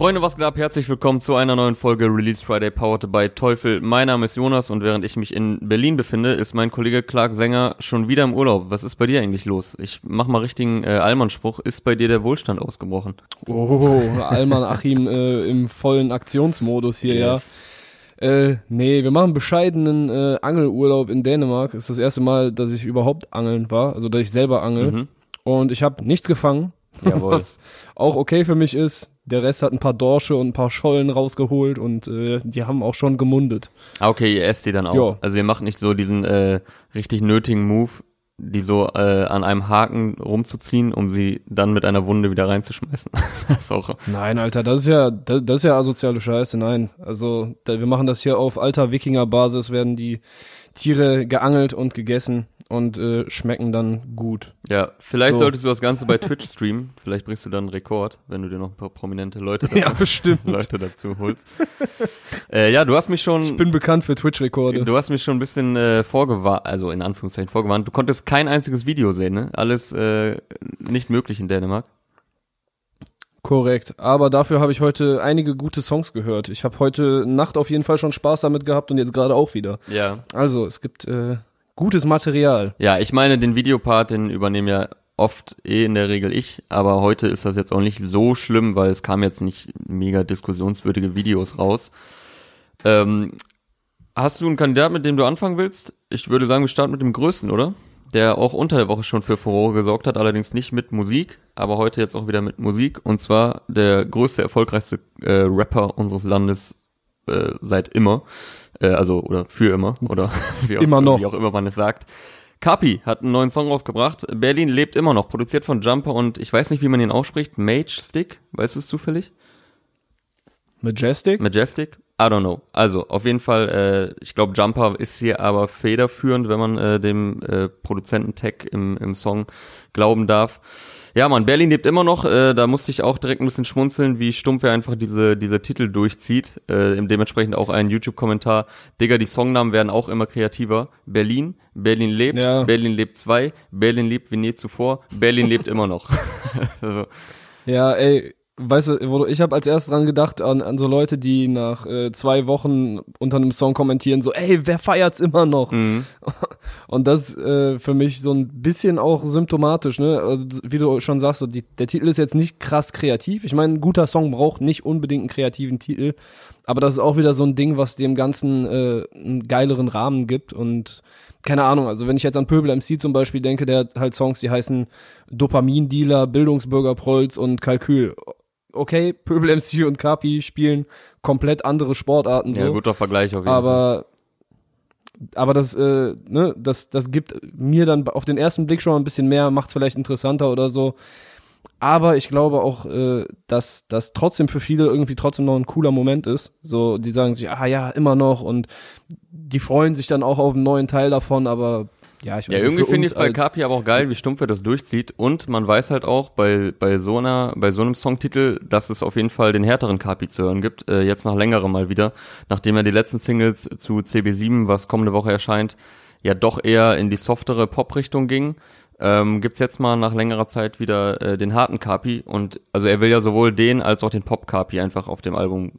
Freunde, was geht ab? Herzlich willkommen zu einer neuen Folge Release Friday Powered by Teufel. Mein Name ist Jonas und während ich mich in Berlin befinde, ist mein Kollege Clark Sänger schon wieder im Urlaub. Was ist bei dir eigentlich los? Ich mach mal richtigen äh, Allmann-Spruch. Ist bei dir der Wohlstand ausgebrochen? Oh, Alman Achim äh, im vollen Aktionsmodus hier, Yes. ja. Äh, nee, wir machen bescheidenen äh, Angelurlaub in Dänemark. Ist das erste Mal, dass ich überhaupt angeln war, also dass ich selber angel. Mhm. Und ich habe nichts gefangen, Jawohl. was auch okay für mich ist. Der Rest hat ein paar Dorsche und ein paar Schollen rausgeholt und äh, die haben auch schon gemundet. Ah, okay, ihr esst die dann auch. Ja. Also ihr macht nicht so diesen äh, richtig nötigen Move, die so äh, an einem Haken rumzuziehen, um sie dann mit einer Wunde wieder reinzuschmeißen. Nein, Alter, das ist ja, das, das ist ja asoziale Scheiße. Nein, also da, wir machen das hier auf alter Wikinger-Basis, werden die Tiere geangelt und gegessen und äh, schmecken dann gut. Ja, vielleicht So. solltest du das Ganze bei Twitch streamen. Vielleicht bringst du dann einen Rekord, wenn du dir noch ein paar prominente Leute dazu, Ja, bestimmt. Leute dazu holst. äh, ja, du hast mich schon, Ich bin bekannt für Twitch-Rekorde. du hast mich schon ein bisschen äh, vorgewarnt, also in Anführungszeichen vorgewarnt. Du konntest kein einziges Video sehen, ne? Alles äh, nicht möglich in Dänemark. Korrekt. Aber dafür habe ich heute einige gute Songs gehört. Ich habe heute Nacht auf jeden Fall schon Spaß damit gehabt und jetzt gerade auch wieder. Ja. Also, es gibt äh, gutes Material. Ja, ich meine, den Videopart, den übernehme ja oft eh in der Regel ich, aber heute ist das jetzt auch nicht so schlimm, weil es kamen jetzt nicht mega diskussionswürdige Videos raus. Ähm, hast du einen Kandidat, mit dem du anfangen willst? Ich würde sagen, wir starten mit dem größten, oder? Der auch unter der Woche schon für Furore gesorgt hat, allerdings nicht mit Musik, aber heute jetzt auch wieder mit Musik. Und zwar der größte, erfolgreichste äh, Rapper unseres Landes äh, seit immer. Äh, also, oder für immer, oder wie auch, Immer noch. wie auch immer man es sagt. Kapi hat einen neuen Song rausgebracht. Berlin lebt immer noch, produziert von Jumper und ich weiß nicht, wie man ihn ausspricht. Mage Stick, weißt du es zufällig? Majestic? Majestic? I don't know. Also, auf jeden Fall, äh, ich glaube, Jumper ist hier aber federführend, wenn man äh, dem äh, Produzenten-Tag im, im Song glauben darf. Ja, man, Berlin lebt immer noch. Äh, da musste ich auch direkt ein bisschen schmunzeln, wie stumpf er einfach diese, diese Titel durchzieht. Äh, im dementsprechend auch ein YouTube-Kommentar. Digga, die Songnamen werden auch immer kreativer. Berlin, Berlin lebt, Ja. Berlin lebt 2, Berlin lebt wie nie zuvor, Berlin lebt immer noch. also, Ja, ey, weißt du, ich habe als erstes dran gedacht an, an so Leute, die nach äh, zwei Wochen unter einem Song kommentieren, so, ey, wer feiert's immer noch? mh, Und das äh, für mich so ein bisschen auch symptomatisch, ne? Also, wie du schon sagst, so die, der Titel ist jetzt nicht krass kreativ. Ich meine, ein guter Song braucht nicht unbedingt einen kreativen Titel, aber das ist auch wieder so ein Ding, was dem Ganzen äh, einen geileren Rahmen gibt und keine Ahnung, also wenn ich jetzt an Pöbel MC zum Beispiel denke, der hat halt Songs, die heißen Dopamindealer, Bildungsbürger Prolz und Kalkül. Okay, Pöbel MC und Kapi spielen komplett andere Sportarten so. ja, guter Vergleich auf jeden Fall. Aber aber das, äh, ne, das, das gibt mir dann auf den ersten Blick schon mal ein bisschen mehr, macht es vielleicht interessanter oder so. Aber ich glaube auch, äh, dass das trotzdem für viele irgendwie trotzdem noch ein cooler Moment ist. So, die sagen sich, ah ja, immer noch und die freuen sich dann auch auf einen neuen Teil davon, aber ja, ich weiß Ja, irgendwie finde ich es bei Kapi aber auch geil, wie stumpf er das durchzieht. Und man weiß halt auch bei, bei so einer, bei so einem Songtitel, dass es auf jeden Fall den härteren Kapi zu hören gibt. Äh, jetzt nach längerem mal wieder. Nachdem er die letzten Singles zu CB7, was kommende Woche erscheint, ja doch eher in die softere Pop-Richtung ging. Ähm, gibt's jetzt mal nach längerer Zeit wieder äh, den harten Kapi und also er will ja sowohl den als auch den Pop-Kapi einfach auf dem Album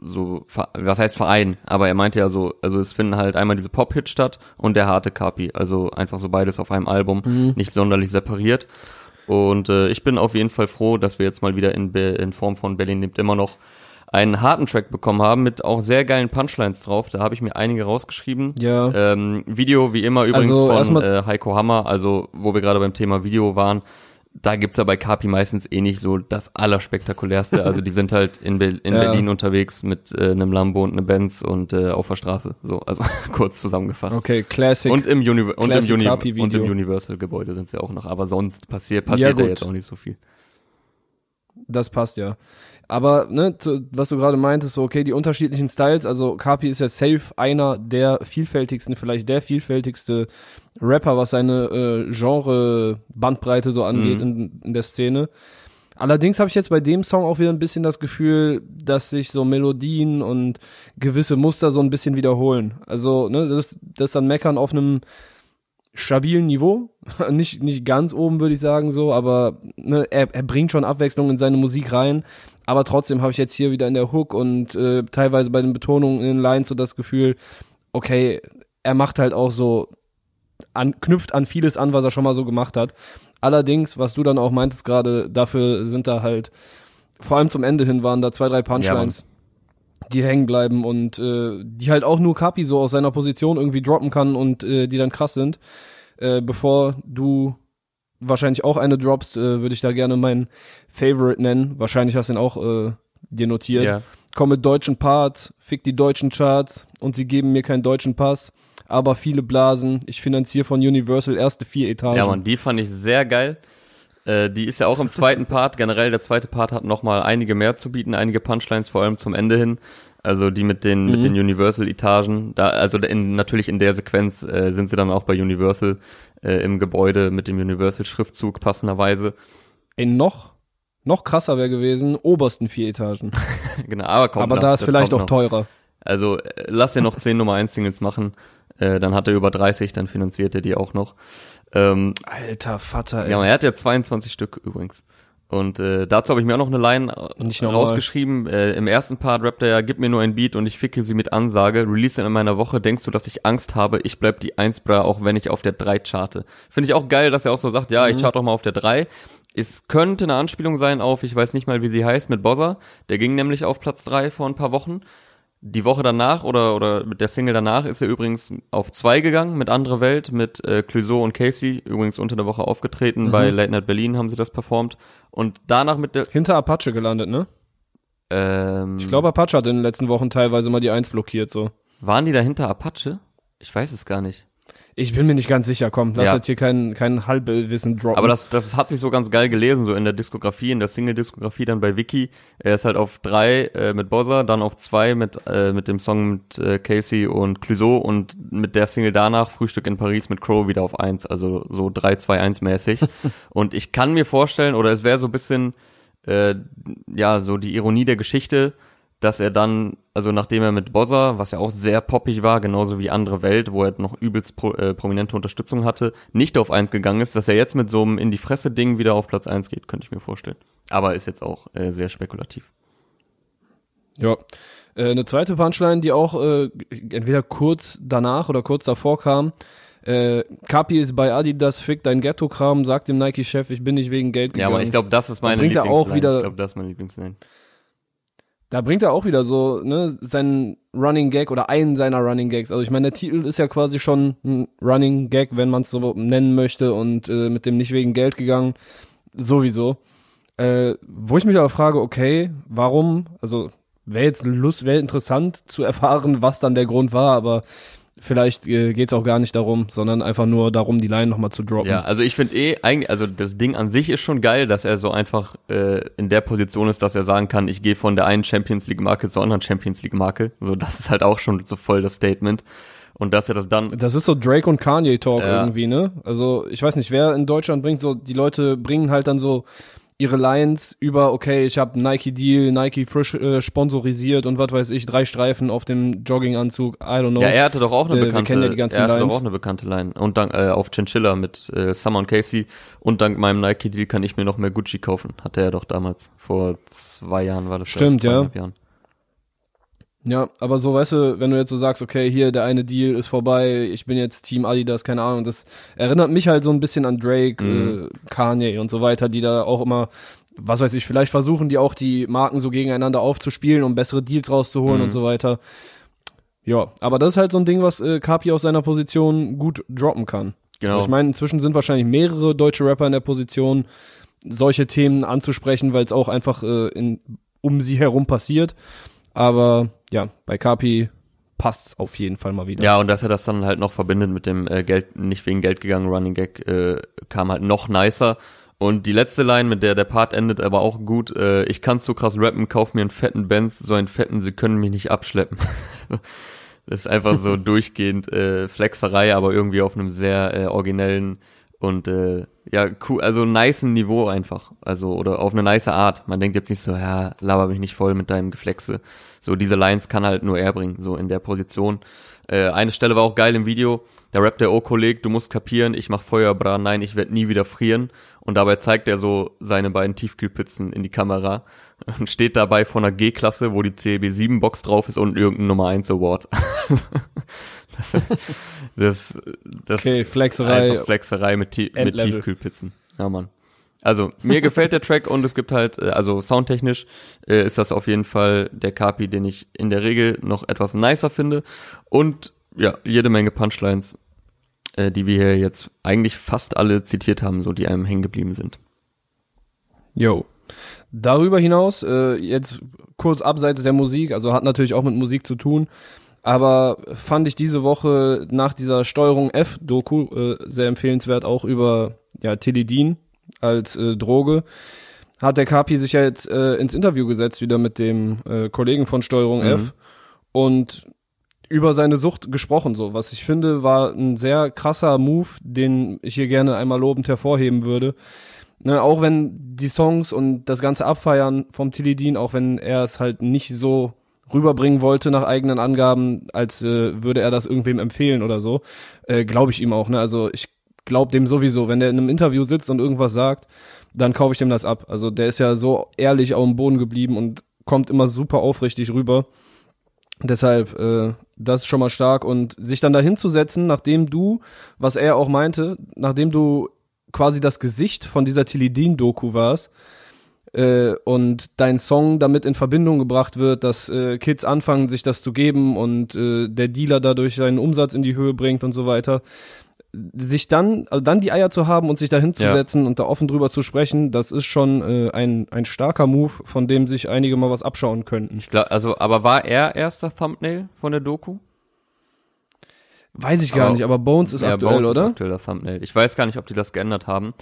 so, was heißt Verein, aber er meinte ja so, also es finden halt einmal diese Pop-Hits statt und der harte Kapi, also einfach so beides auf einem Album, Mhm. nicht sonderlich separiert. Und äh, ich bin auf jeden Fall froh, dass wir jetzt mal wieder in, Be in Form von Berlin lebt immer noch einen harten Track bekommen haben mit auch sehr geilen Punchlines drauf. Da habe ich mir einige rausgeschrieben. Ja. Ähm, Video wie immer übrigens Also von äh, Heiko Hammer, also wo wir gerade beim Thema Video waren. Da gibt's ja bei Kapi meistens eh nicht so das Allerspektakulärste. Also die sind halt in, Be in Ja. Berlin unterwegs mit äh, einem Lambo und einem Benz und äh, auf der Straße. So, also kurz zusammengefasst. Okay, Classic. Und im, Uni und, im Uni und im Universal-Gebäude sind sie auch noch. Aber sonst passiert, passiert ja, gut. jetzt auch nicht so viel. Das passt ja. Aber ne, zu, was du gerade meintest, so okay, die unterschiedlichen Styles, also Kapi ist ja safe einer der vielfältigsten, vielleicht der vielfältigste Rapper, was seine äh, Genre-Bandbreite so angeht Mhm. in, in der Szene. Allerdings habe ich jetzt bei dem Song auch wieder ein bisschen das Gefühl, dass sich so Melodien und gewisse Muster so ein bisschen wiederholen. Also, ne, das, das ist dann Meckern auf einem stabilen Niveau. nicht, nicht ganz oben, würde ich sagen, so, aber ne, er, er bringt schon Abwechslung in seine Musik rein. aber trotzdem habe ich jetzt hier wieder in der Hook und äh, teilweise bei den Betonungen in den Lines so das Gefühl, okay, er macht halt auch so, an, knüpft an vieles an, was er schon mal so gemacht hat. Allerdings, was du dann auch meintest gerade, dafür sind da halt, vor allem zum Ende hin waren da zwei, drei Punchlines, ja, die hängen bleiben und äh, die halt auch nur Kapi so aus seiner Position irgendwie droppen kann und äh, die dann krass sind. Äh, bevor du wahrscheinlich auch eine droppst, äh, würde ich da gerne meinen Favorite nennen. Wahrscheinlich hast du ihn auch äh, dir notiert. Ja. Komm mit deutschen Parts, fick die deutschen Charts und sie geben mir keinen deutschen Pass. Aber viele Blasen. Ich finanziere von Universal erste vier Etagen. Ja, man, die fand ich sehr geil. Äh, die ist ja auch im zweiten Part. Generell, der zweite Part hat nochmal einige mehr zu bieten, einige Punchlines, vor allem zum Ende hin. Also die mit den, mhm. mit den Universal-Etagen. Da, also in, natürlich in der Sequenz äh, sind sie dann auch bei Universal äh, im Gebäude mit dem Universal-Schriftzug passenderweise. In noch, noch krasser wäre gewesen, obersten vier Etagen. genau, aber kommt Aber noch, da ist vielleicht auch noch. teurer. Also äh, lass dir noch zehn Nummer 1 Singles machen, äh, dann hat er über 30, dann finanziert er die auch noch. Ähm, Alter Vater, ey. Ja, er hat ja 22 Stück übrigens. Und äh, dazu habe ich mir auch noch eine Line Nicht rausgeschrieben. Äh, Im ersten Part rappt er ja, gib mir nur ein Beat und ich ficke sie mit Ansage. Release in meiner Woche. Denkst du, dass ich Angst habe? Ich bleib die 1 bra, auch wenn ich auf der 3 charte. Finde ich auch geil, dass er auch so sagt, ja, mhm. ich charte auch mal auf der 3. Es könnte eine Anspielung sein auf, ich weiß nicht mal, wie sie heißt, mit Bozza. Der ging nämlich auf Platz 3 vor ein paar Wochen. Die Woche danach oder, oder mit der Single danach ist er übrigens auf zwei gegangen mit Andere Welt, mit äh, Clouseau und Casey, übrigens unter der Woche aufgetreten. Mhm. Bei Late Night Berlin haben sie das performt. Und danach mit der. Hinter Apache gelandet, ne? Ähm, ich glaube, Apache hat in den letzten Wochen teilweise mal die Eins blockiert, so. Waren die dahinter Apache? Ich weiß es gar nicht. Ich bin mir nicht ganz sicher, komm, lass ja. jetzt hier kein, kein Halbwissen droppen. Aber das, das hat sich so ganz geil gelesen, so in der Diskografie, in der Single-Diskografie dann bei Wiki. Er ist halt auf drei äh, mit Bozza, dann auf zwei mit, äh, mit dem Song mit äh, Casey und Clouseau und mit der Single danach, Frühstück in Paris mit Crow, wieder auf eins, also so 3-2-1 mäßig. und ich kann mir vorstellen, oder es wäre so ein bisschen, äh, ja, so die Ironie der Geschichte, dass er dann, also nachdem er mit Bozza, was ja auch sehr poppig war, genauso wie andere Welt, wo er noch übelst pro, äh, prominente Unterstützung hatte, nicht auf eins gegangen ist, dass er jetzt mit so einem in die Fresse Ding wieder auf Platz eins geht, könnte ich mir vorstellen. Aber ist jetzt auch äh, sehr spekulativ. Ja. Äh, eine zweite Punchline, die auch äh, entweder kurz danach oder kurz davor kam. Äh, Kapi ist bei Adidas, fick dein Ghetto-Kram, sagt dem Nike-Chef, ich bin nicht wegen Geld gegangen. Ja, aber ich glaube, das ist meine Lieblingsline. Ich glaube, das ist meine Lieblingsline. Da bringt er auch wieder so, ne, seinen Running Gag oder einen seiner Running Gags. Also ich meine, der Titel ist ja quasi schon ein Running Gag, wenn man es so nennen möchte und äh, mit dem nicht wegen Geld gegangen. Sowieso. Äh, wo ich mich aber frage, okay, warum, also wäre jetzt Lust, wäre interessant zu erfahren, was dann der Grund war, aber vielleicht äh, geht es auch gar nicht darum, sondern einfach nur darum, die Line nochmal zu droppen. Ja, also ich finde eh, eigentlich, also das Ding an sich ist schon geil, dass er so einfach äh, in der Position ist, dass er sagen kann, ich gehe von der einen Champions League Marke zur anderen Champions League Marke. So, das ist halt auch schon so voll das Statement. Und dass er das dann. Das ist so Drake und Kanye Talk ja. irgendwie, ne? Also ich weiß nicht, wer in Deutschland bringt so, die Leute bringen halt dann so ihre Lines über, okay, ich habe Nike Deal, Nike frisch äh, sponsorisiert und was weiß ich, drei Streifen auf dem Jogginganzug, I don't know. Ja, er hatte doch auch eine äh, bekannte, ja die ganzen er hatte Lines. doch auch eine bekannte Line. Und dank, äh, auf Chinchilla mit äh, Summer und Casey und dank meinem Nike Deal kann ich mir noch mehr Gucci kaufen. Hatte er doch damals, vor zwei Jahren war das. Stimmt, ja. Jahren. Ja, aber so, weißt du, wenn du jetzt so sagst, okay, hier, der eine Deal ist vorbei, ich bin jetzt Team Adidas, keine Ahnung, das erinnert mich halt so ein bisschen an Drake, mhm. äh, Kanye und so weiter, die da auch immer, was weiß ich, vielleicht versuchen die auch die Marken so gegeneinander aufzuspielen, um bessere Deals rauszuholen mhm. und so weiter. Ja, aber das ist halt so ein Ding, was äh, Kapi aus seiner Position gut droppen kann. Genau. ich meine, inzwischen sind wahrscheinlich mehrere deutsche Rapper in der Position, solche Themen anzusprechen, weil es auch einfach äh, in, um sie herum passiert. Aber ja, bei Kapi passt's auf jeden Fall mal wieder. Ja, und dass er das dann halt noch verbindet mit dem äh, Geld, nicht wegen Geld gegangen Running Gag, äh, kam halt noch nicer. Und die letzte Line, mit der der Part endet, aber auch gut, äh, ich kann so krass rappen, kauf mir einen fetten Benz, so einen fetten, sie können mich nicht abschleppen. das ist einfach so durchgehend äh, Flexerei, aber irgendwie auf einem sehr äh, originellen und äh, ja, cool, also nice Niveau einfach. Also, oder auf eine nice Art. Man denkt jetzt nicht so, ja, laber mich nicht voll mit deinem Geflexe. So, diese Lines kann halt nur er bringen, so in der Position. Äh, eine Stelle war auch geil im Video. Da rappt der O-Kolleg, du musst kapieren, ich mach Feuerbra, nein, ich werd nie wieder frieren. Und dabei zeigt er so seine beiden Tiefkühlpizzen in die Kamera. und steht dabei vor einer G-Klasse, wo die CB 7 Box drauf ist und irgendein Nummer 1 Award. das, das, das Okay, Flexerei. einfach Flexerei mit, Tie- mit. Tiefkühlpizzen. Ja, Mann. Also, mir gefällt der Track und es gibt halt, äh, also soundtechnisch äh, ist das auf jeden Fall der Kapi, den ich in der Regel noch etwas nicer finde. Und ja, jede Menge Punchlines, äh, die wir hier jetzt eigentlich fast alle zitiert haben, so die einem hängen geblieben sind. Yo. Darüber hinaus, äh, jetzt kurz abseits der Musik, also hat natürlich auch mit Musik zu tun, aber fand ich diese Woche nach dieser Steuerung F-Doku äh, sehr empfehlenswert, auch über ja, Tilidin als äh, Droge. Hat der Kapi sich ja jetzt äh, ins Interview gesetzt, wieder mit dem äh, Kollegen von Steuerung Mhm. F und über seine Sucht gesprochen, so was ich finde, war ein sehr krasser Move, den ich hier gerne einmal lobend hervorheben würde. Ne, auch wenn die Songs und das ganze Abfeiern vom Tilidin, auch wenn er es halt nicht so rüberbringen wollte nach eigenen Angaben, als äh, würde er das irgendwem empfehlen oder so, äh, glaube ich ihm auch. Ne? Also ich glaube dem sowieso, wenn der in einem Interview sitzt und irgendwas sagt, dann kaufe ich dem das ab. Also der ist ja so ehrlich auf dem Boden geblieben und kommt immer super aufrichtig rüber. Deshalb, äh, das ist schon mal stark. Und sich dann dahin zu setzen, nachdem du, was er auch meinte, nachdem du quasi das Gesicht von dieser Tilidin-Doku warst, äh, und dein Song damit in Verbindung gebracht wird, dass äh, Kids anfangen, sich das zu geben und äh, der Dealer dadurch seinen Umsatz in die Höhe bringt und so weiter. Sich dann, also dann die Eier zu haben und sich da hinzusetzen und da offen drüber zu sprechen, das ist schon äh, ein, ein starker Move, von dem sich einige mal was abschauen könnten. Ich glaube, also, aber war er erster Thumbnail von der Doku? Weiß ich gar Aber- nicht, aber Bones ist Ja, aktuell, Bones oder? Ist aktuell das Thumbnail. Ich weiß gar nicht, ob die das geändert haben.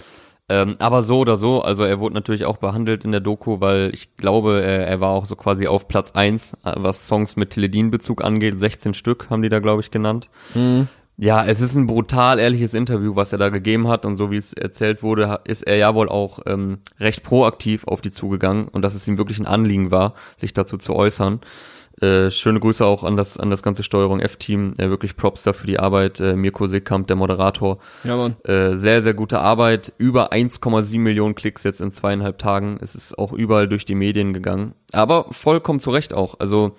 Ähm, aber so oder so, also er wurde natürlich auch behandelt in der Doku, weil ich glaube, er, er war auch so quasi auf Platz eins, äh, was Songs mit Teledin-Bezug angeht. 16 Stück haben die da, glaube ich, genannt. Mhm. Ja, es ist ein brutal ehrliches Interview, was er da gegeben hat und so wie es erzählt wurde, ist er ja wohl auch ähm, recht proaktiv auf die zugegangen und dass es ihm wirklich ein Anliegen war, sich dazu zu äußern. Äh, schöne Grüße auch an das an das ganze Steuerung F-Team, äh, wirklich Props da für die Arbeit. Äh, Mirko Seekamp, der Moderator, Ja, Mann. äh, sehr sehr gute Arbeit, über 1,7 Millionen Klicks jetzt in zweieinhalb Tagen. Es ist auch überall durch die Medien gegangen, aber vollkommen zu Recht auch. Also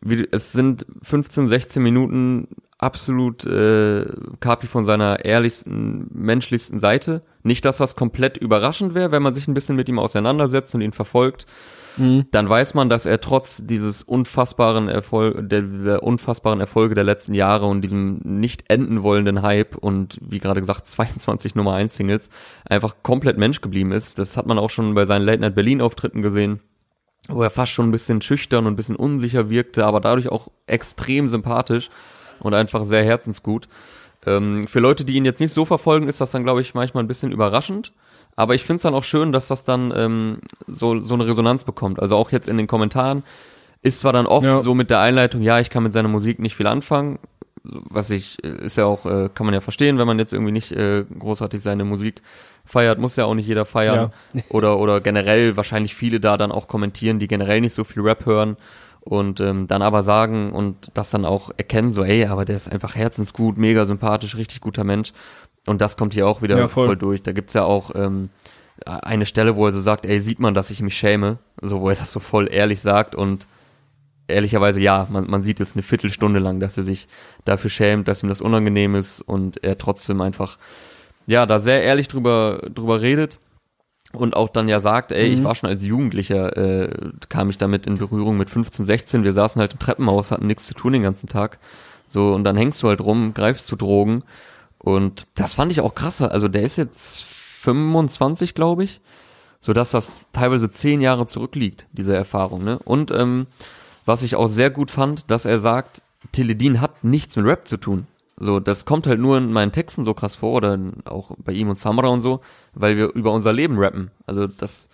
wie, es sind 15, 16 Minuten absolut äh, Kapi von seiner ehrlichsten, menschlichsten Seite. Nicht, dass das komplett überraschend wäre, wenn man sich ein bisschen mit ihm auseinandersetzt und ihn verfolgt. Dann weiß man, dass er trotz dieses unfassbaren Erfolg, der, dieser unfassbaren Erfolge der letzten Jahre und diesem nicht enden wollenden Hype und wie gerade gesagt 22 Nummer 1 Singles einfach komplett Mensch geblieben ist. Das hat man auch schon bei seinen Late Night Berlin Auftritten gesehen wo er fast schon ein bisschen schüchtern und ein bisschen unsicher wirkte, aber dadurch auch extrem sympathisch und einfach sehr herzensgut. Ähm, für Leute, die ihn jetzt nicht so verfolgen, ist das dann, glaube ich, manchmal ein bisschen überraschend. Aber ich finde es dann auch schön, dass das dann ähm, so, so eine Resonanz bekommt. Also auch jetzt in den Kommentaren ist zwar dann oft Ja. so mit der Einleitung, ja, ich kann mit seiner Musik nicht viel anfangen, was ich, äh, ist ja auch, äh, kann man ja verstehen, wenn man jetzt irgendwie nicht äh, großartig seine Musik feiert, muss ja auch nicht jeder feiern. Oder, oder generell wahrscheinlich viele da dann auch kommentieren, die generell nicht so viel Rap hören und ähm, dann aber sagen und das dann auch erkennen, so, ey, aber der ist einfach herzensgut, mega sympathisch, richtig guter Mensch. Und das kommt hier auch wieder Ja, voll. voll. durch. Da gibt's ja auch ähm, eine Stelle, wo er so sagt, ey, sieht man, dass ich mich schäme, so wo er das so voll ehrlich sagt und ehrlicherweise ja, man, man sieht es eine Viertelstunde lang, dass er sich dafür schämt, dass ihm das unangenehm ist und er trotzdem einfach, ja, da sehr ehrlich drüber, drüber redet und auch dann ja sagt, ey, ich war schon als Jugendlicher, äh, kam ich damit in Berührung mit 15, 16, wir saßen halt im Treppenhaus, hatten nichts zu tun den ganzen Tag, so, und dann hängst du halt rum, greifst zu Drogen. Und das fand ich auch krasser, also der ist jetzt 25, glaube ich, so dass das teilweise zehn Jahre zurückliegt, diese Erfahrung, ne, und, ähm, was ich auch sehr gut fand, dass er sagt, Teledin hat nichts mit Rap zu tun. So, das kommt halt nur in meinen Texten so krass vor oder auch bei ihm und Samra und so, weil wir über unser Leben rappen. Also das,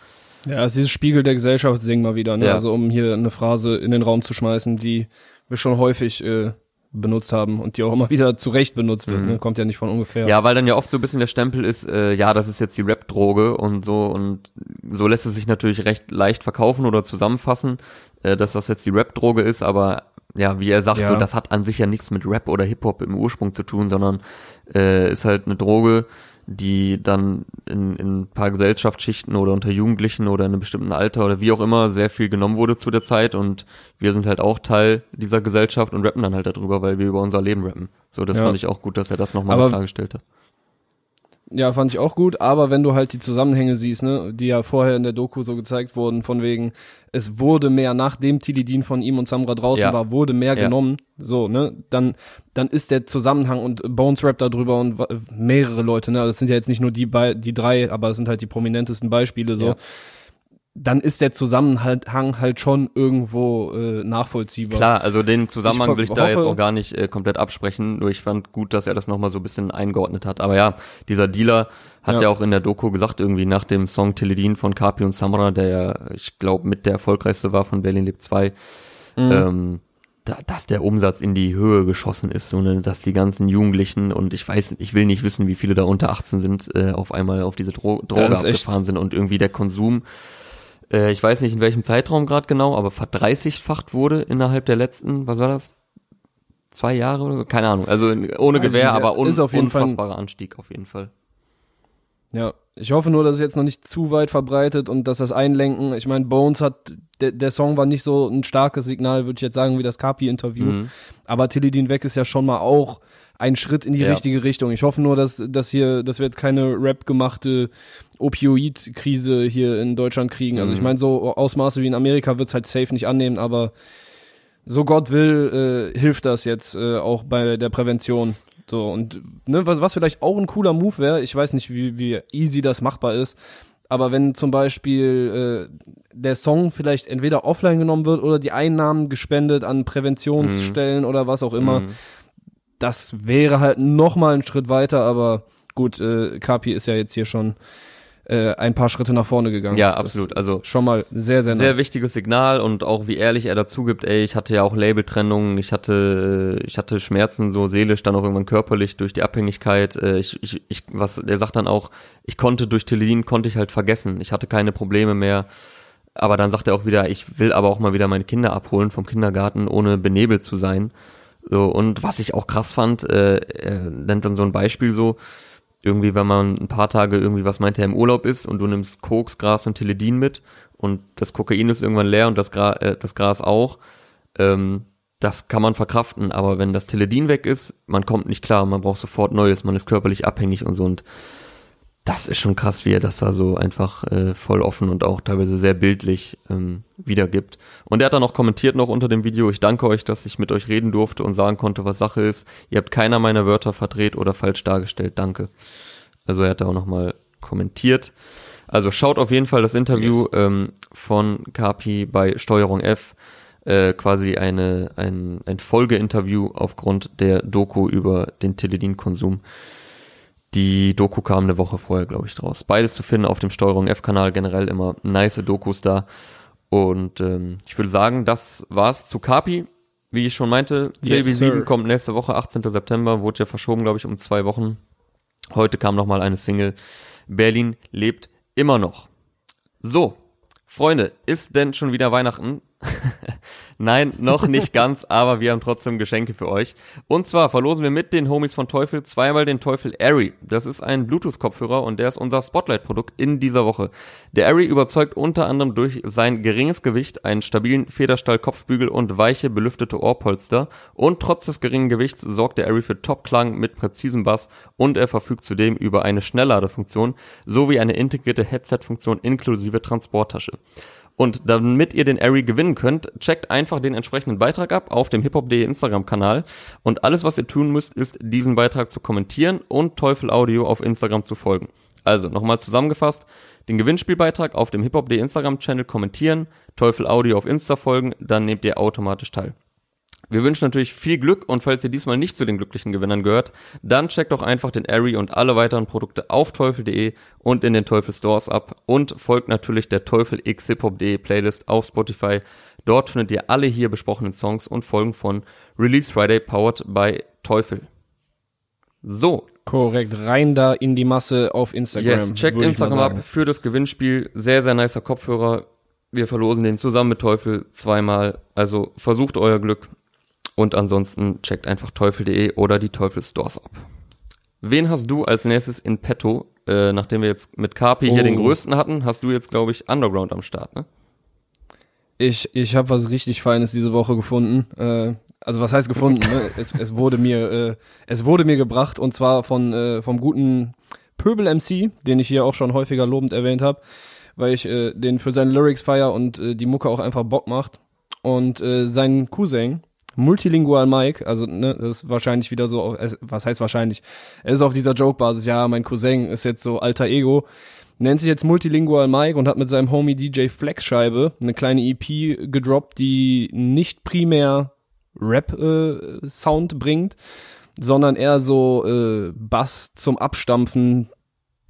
Ja, es ist dieses Spiegel der Gesellschaft, mal wieder, ne? Ja. Also um hier eine Phrase in den Raum zu schmeißen, die wir schon häufig äh, benutzt haben und die auch immer wieder zu Recht benutzt wird, ne? Kommt ja nicht von ungefähr. ja, weil dann ja oft so ein bisschen der Stempel ist, äh, ja, das ist jetzt die Rap-Droge und so und so lässt es sich natürlich recht leicht verkaufen oder zusammenfassen, äh, dass das jetzt die Rap-Droge ist, aber ja, wie er sagt, Ja. so, das hat an sich ja nichts mit Rap oder Hip-Hop im Ursprung zu tun, sondern äh, ist halt eine Droge, die dann in, in ein paar Gesellschaftsschichten oder unter Jugendlichen oder in einem bestimmten Alter oder wie auch immer sehr viel genommen wurde zu der Zeit und wir sind halt auch Teil dieser Gesellschaft und rappen dann halt darüber, weil wir über unser Leben rappen. So, das Ja. fand ich auch gut, dass er das nochmal klargestellt hat. Ja, fand ich auch gut, aber wenn du halt die Zusammenhänge siehst, ne, die ja vorher in der Doku so gezeigt wurden, von wegen, es wurde mehr, nachdem Tilidin von ihm und Samra draußen Ja. war, wurde mehr Ja. genommen, so, ne, dann, dann ist der Zusammenhang und Bones Rap darüber und mehrere Leute, ne, das sind ja jetzt nicht nur die, die drei, aber es sind halt die prominentesten Beispiele, so. Ja. Dann ist der Zusammenhang halt schon irgendwo äh, nachvollziehbar. Klar, also den Zusammenhang Ich will ich hoffe- da jetzt auch gar nicht äh, komplett absprechen, nur ich fand gut, dass er das nochmal so ein bisschen eingeordnet hat. Aber ja, dieser Dealer hat ja, Ja. auch in der Doku gesagt, irgendwie nach dem Song Teledin von Kapi und Samra, der ja, ich glaube, mit der erfolgreichste war von Berlin Lebt 2, Mhm. ähm, da, dass der Umsatz in die Höhe geschossen ist, so, ne, dass die ganzen Jugendlichen und ich weiß, ich will nicht wissen, wie viele da unter 18 sind, äh, auf einmal auf diese Dro Droge abgefahren sind und irgendwie der Konsum äh, ich weiß nicht in welchem Zeitraum gerade genau, aber verdreißigfacht wurde innerhalb der letzten, was war das? Zwei Jahre oder so? Keine Ahnung. Also ohne Weiß ich Gewehr, nicht, aber un ist auf jeden Fall ein- unfassbarer Anstieg auf jeden Fall. Ja, ich hoffe nur, dass es jetzt noch nicht zu weit verbreitet und dass das Einlenken, ich meine, Bones hat, der, der Song war nicht so ein starkes Signal, würde ich jetzt sagen, wie das Kapi-Interview. Mhm. Aber Tilidin weg ist ja schon mal auch ein Schritt in die Ja. richtige Richtung. Ich hoffe nur, dass, dass hier, dass wir jetzt keine Rap-gemachte Opioid-Krise hier in Deutschland kriegen. Also Mhm. ich meine, so Ausmaße wie in Amerika wird's halt safe nicht annehmen, aber so Gott will, äh, hilft das jetzt äh, auch bei der Prävention. So, und ne, was, was vielleicht auch ein cooler Move wäre, ich weiß nicht, wie, wie easy das machbar ist, aber wenn zum Beispiel äh, der Song vielleicht entweder offline genommen wird oder die Einnahmen gespendet an Präventionsstellen oder was auch immer, Mhm. das wäre halt noch mal ein Schritt weiter, aber gut, äh, Kapi ist ja jetzt hier schon äh, ein paar Schritte nach vorne gegangen. Ja, absolut. Also schon mal sehr, sehr, Sehr nice. wichtiges Signal und auch wie ehrlich er dazu gibt, ey, ich hatte ja auch Labeltrennungen, ich hatte, ich hatte Schmerzen so seelisch, dann auch irgendwann körperlich durch die Abhängigkeit. Äh, Ich, ich, ich, was, der sagt dann auch, ich konnte durch Teledin konnte ich halt vergessen. Ich hatte keine Probleme mehr. Aber dann sagt er auch wieder, ich will aber auch mal wieder meine Kinder abholen vom Kindergarten, ohne benebelt zu sein. So, und was ich auch krass fand, äh, er nennt dann so ein Beispiel so, irgendwie, wenn man ein paar Tage irgendwie, was meint er, im Urlaub ist und du nimmst Koks, Gras und Teledin mit und das Kokain ist irgendwann leer und das, Gra äh, das Gras auch, ähm, das kann man verkraften, aber wenn das Teledin weg ist, man kommt nicht klar, man braucht sofort Neues, man ist körperlich abhängig und so. Und das ist schon krass, wie er das da so einfach äh, voll offen und auch teilweise sehr bildlich ähm, wiedergibt. Und er hat dann auch kommentiert noch unter dem Video, ich danke euch, dass ich mit euch reden durfte und sagen konnte, was Sache ist. Ihr habt keiner meiner Wörter verdreht oder falsch dargestellt, danke. Also er hat da auch nochmal kommentiert. Also schaut auf jeden Fall das Interview Yes. ähm, von Kapi bei Steuerung F, äh, quasi eine, ein, ein Folgeinterview aufgrund der Doku über den Teledin-Konsum. Die Doku kam eine Woche vorher, glaube ich, draus. Beides zu finden auf dem Steuerung F-Kanal, generell immer nice Dokus da. Und ähm, ich würde sagen, das war's zu Kapi. Wie ich schon meinte, Yes, CLB7 sir. kommt nächste Woche, 18. September, wurde ja verschoben, glaube ich, um zwei Wochen. Heute kam noch mal eine Single. Berlin lebt immer noch. So, Freunde, ist denn schon wieder Weihnachten? Nein, noch nicht ganz, aber wir haben trotzdem Geschenke für euch. Und zwar verlosen wir mit den Homies von Teufel zweimal den Teufel Airy. Das ist ein Bluetooth-Kopfhörer und der ist unser Spotlight-Produkt in dieser Woche. Der Airy überzeugt unter anderem durch sein geringes Gewicht, einen stabilen Federstahl-Kopfbügel und weiche, belüftete Ohrpolster. Und trotz des geringen Gewichts sorgt der Airy für Top-Klang mit präzisem Bass und er verfügt zudem über eine Schnellladefunktion sowie eine integrierte Headset-Funktion inklusive Transporttasche. Und damit ihr den Airy gewinnen könnt, checkt einfach den entsprechenden Beitrag ab auf dem hiphop.de Instagram-Kanal. Und alles, was ihr tun müsst, ist, diesen Beitrag zu kommentieren und Teufel Audio auf Instagram zu folgen. Also, nochmal zusammengefasst, den Gewinnspielbeitrag auf dem hiphop.de Instagram-Channel kommentieren, Teufel Audio auf Insta folgen, dann nehmt ihr automatisch teil. Wir wünschen natürlich viel Glück und falls ihr diesmal nicht zu den glücklichen Gewinnern gehört, dann checkt doch einfach den Airy und alle weiteren Produkte auf teufel.de und in den Teufel Stores ab und folgt natürlich der Teufel X Hip-Hop.de Playlist auf Spotify. Dort findet ihr alle hier besprochenen Songs und Folgen von Release Friday powered by Teufel. So, Korrekt, rein da in die Masse auf Instagram. yes, checkt Instagram ab für das Gewinnspiel. Sehr, sehr nicer Kopfhörer. Wir verlosen den zusammen mit Teufel zweimal. Also versucht euer Glück. Und ansonsten checkt einfach teufel.de oder die Teufel Stores ab. Wen hast du als nächstes in petto? Äh, nachdem wir jetzt mit Carpi hier Oh. den größten hatten, hast du jetzt, glaube ich, Underground am Start, ne? Ich, ich habe was richtig Feines diese Woche gefunden. Äh, also was heißt gefunden? ne? es, es wurde mir, äh, es wurde mir gebracht und zwar von äh, vom guten Pöbel MC, den ich hier auch schon häufiger lobend erwähnt habe, weil ich äh, den für seine Lyrics feier und äh, die Mucke auch einfach Bock macht. Und äh, sein Cousin, Multilingual Mike, also ne, das ist wahrscheinlich wieder so, was heißt wahrscheinlich? Er ist auf dieser Joke-Basis, ja, mein Cousin ist jetzt so alter Ego, nennt sich jetzt Multilingual Mike und hat mit seinem Homie DJ Flexscheibe eine kleine EP gedroppt, die nicht primär Rap-Sound bringt, sondern eher so äh, Bass zum Abstampfen,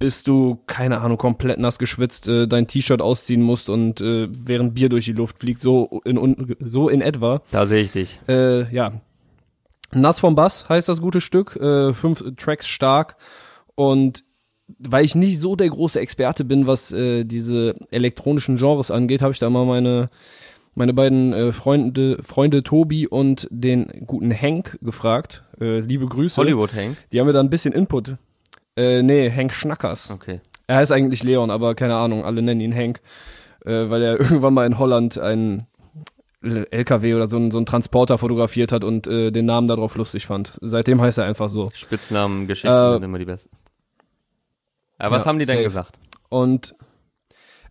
bis du, keine Ahnung, komplett nass geschwitzt äh, dein T-Shirt ausziehen musst und äh, während Bier durch die Luft fliegt, so in, so in etwa. Da sehe ich dich. Äh, ja. Nass vom Bass heißt das gute Stück, äh, fünf Tracks stark und weil ich nicht so der große Experte bin, was äh, diese elektronischen Genres angeht, habe ich da mal meine meine beiden äh, Freunde Freunde Tobi und den guten Hank gefragt. Äh, liebe Grüße. Hollywood Hank. Die haben mir da ein bisschen Input. Äh, nee, Hank Schnackers. Okay. Er heißt eigentlich Leon, aber keine Ahnung, alle nennen ihn Hank, äh, weil er irgendwann mal in Holland einen LKW oder so einen, so einen Transporter fotografiert hat und äh, den Namen darauf lustig fand. Seitdem heißt er einfach so. Spitznamen, Geschichten Äh, sind immer die besten. Aber was ja, haben die denn safe. gesagt? Und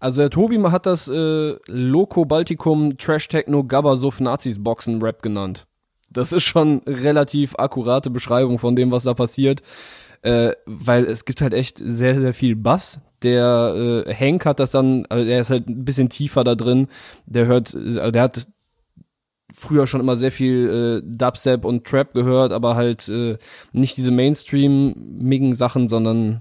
also der Tobi hat das äh, Loco Balticum Trash Techno Gabbersuff Nazis Boxen Rap genannt. Das ist schon relativ akkurate Beschreibung von dem, was da passiert, äh, weil es gibt halt echt sehr sehr viel Bass. Der äh, Hank hat das dann, also der ist halt ein bisschen tiefer da drin. Der hört, also der hat früher schon immer sehr viel äh, Dubstep und Trap gehört, aber halt äh, nicht diese Mainstream-migen Sachen, sondern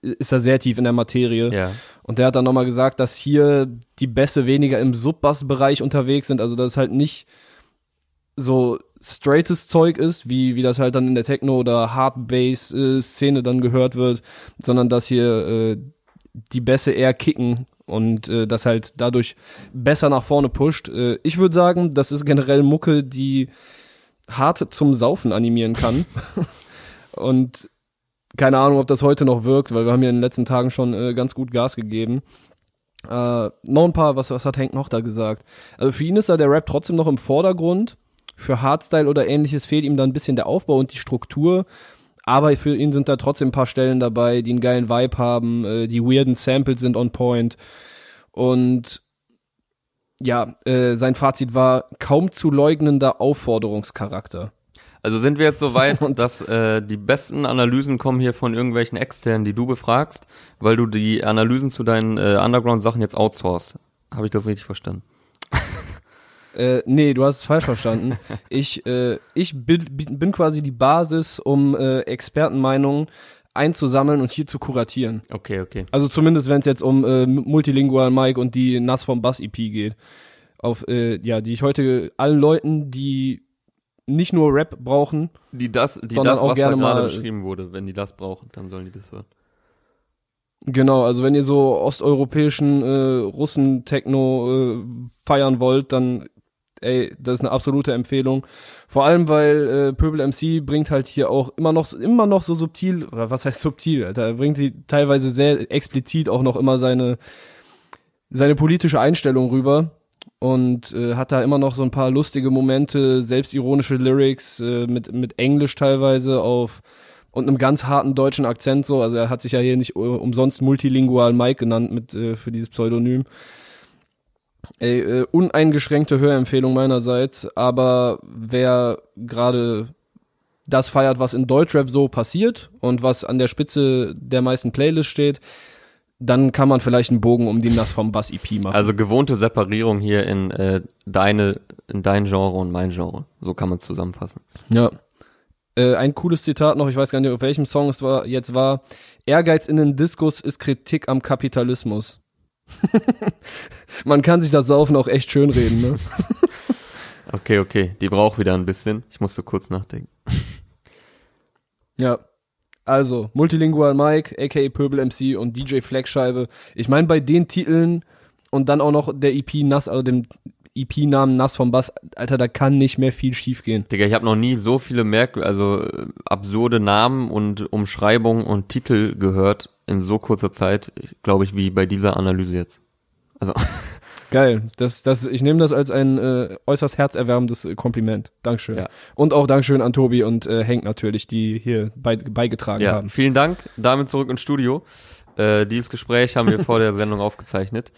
ist da sehr tief in der Materie. Ja. Und der hat dann nochmal gesagt, dass hier die Bässe weniger im Sub-Bass-Bereich unterwegs sind, also dass es halt nicht so straightes Zeug ist, wie, wie das halt dann in der Techno- oder Hard-Bass-Szene dann gehört wird, sondern dass hier äh, die Bässe eher kicken und äh, das halt dadurch besser nach vorne pusht. Äh, ich würde sagen, das ist generell Mucke, die hart zum Saufen animieren kann. und keine Ahnung, ob das heute noch wirkt, weil wir haben ja in den letzten Tagen schon äh, ganz gut Gas gegeben. Äh, noch ein paar, was, was hat Hank noch da gesagt? Also für ihn ist da der Rap trotzdem noch im Vordergrund. Für Hardstyle oder ähnliches fehlt ihm dann ein bisschen der Aufbau und die Struktur. Aber für ihn sind da trotzdem ein paar Stellen dabei, die einen geilen Vibe haben. Äh, die weirden Samples sind on point. Und ja, äh, sein Fazit war kaum zu leugnender Aufforderungscharakter. Also sind wir jetzt so weit, dass äh, die besten Analysen kommen hier von irgendwelchen externen, die du befragst, weil du die Analysen zu deinen äh, Underground-Sachen jetzt outsourcest. Habe ich das richtig verstanden? Äh, nee, du hast es falsch verstanden. Ich, äh, ich bin, bin quasi die Basis, um äh, Expertenmeinungen einzusammeln und hier zu kuratieren. Okay, okay. Also zumindest, wenn es jetzt um äh, Multilingual Mike und die Nass vom Bass EP geht. Auf, äh, ja, die ich heute allen Leuten, die nicht nur Rap brauchen, Die das, die Sondern das, auch was da gerne gerade mal- beschrieben wurde, wenn die das brauchen, dann sollen die das hören. Genau, also wenn ihr so osteuropäischen äh, Russen-Techno äh, feiern wollt, dann ey, das ist eine absolute Empfehlung. Vor allem, weil äh, Pöbel MC bringt halt hier auch immer noch immer noch so subtil, oder was heißt subtil, Alter, er bringt die teilweise sehr explizit auch noch immer seine seine politische Einstellung rüber und äh, hat da immer noch so ein paar lustige Momente, selbstironische Lyrics äh, mit mit Englisch teilweise auf und einem ganz harten deutschen Akzent so. Also er hat sich ja hier nicht äh, umsonst multilingual Mike genannt mit äh, für dieses Pseudonym. Ey, äh, uneingeschränkte Hörempfehlung meinerseits, aber wer gerade das feiert, was in Deutschrap so passiert und was an der Spitze der meisten Playlists steht, dann kann man vielleicht einen Bogen um die Nass vom Bass EP machen. Also gewohnte Separierung hier in äh, deine, in dein Genre und mein Genre. So kann man zusammenfassen. Ja. Äh, ein cooles Zitat noch, ich weiß gar nicht, auf welchem Song es war, jetzt war, Ehrgeiz in den Diskus ist Kritik am Kapitalismus. Man kann sich das Saufen auch echt schön reden, ne? Okay, okay. Die braucht wieder ein bisschen. Ich musste kurz nachdenken. Ja. Also, Multilingual Mike, aka Pöbel MC und DJ Flagscheibe. Ich meine, bei den Titeln und dann auch noch der EP Nass, also dem EP-Namen Nass vom Bass, Alter, da kann nicht mehr viel schiefgehen. Digga, ich habe noch nie so viele merk also äh, absurde Namen und Umschreibungen und Titel gehört in so kurzer Zeit, glaube ich, wie bei dieser Analyse jetzt. Also Geil. Das, das, ich nehme das als ein äh, äußerst herzerwärmendes äh, Kompliment. Dankeschön. Ja. Und auch Dankeschön an Tobi und äh, Henk natürlich, die hier bei, beigetragen ja, haben. vielen Dank. Damit zurück ins Studio. Äh, dieses Gespräch haben wir vor der Sendung aufgezeichnet.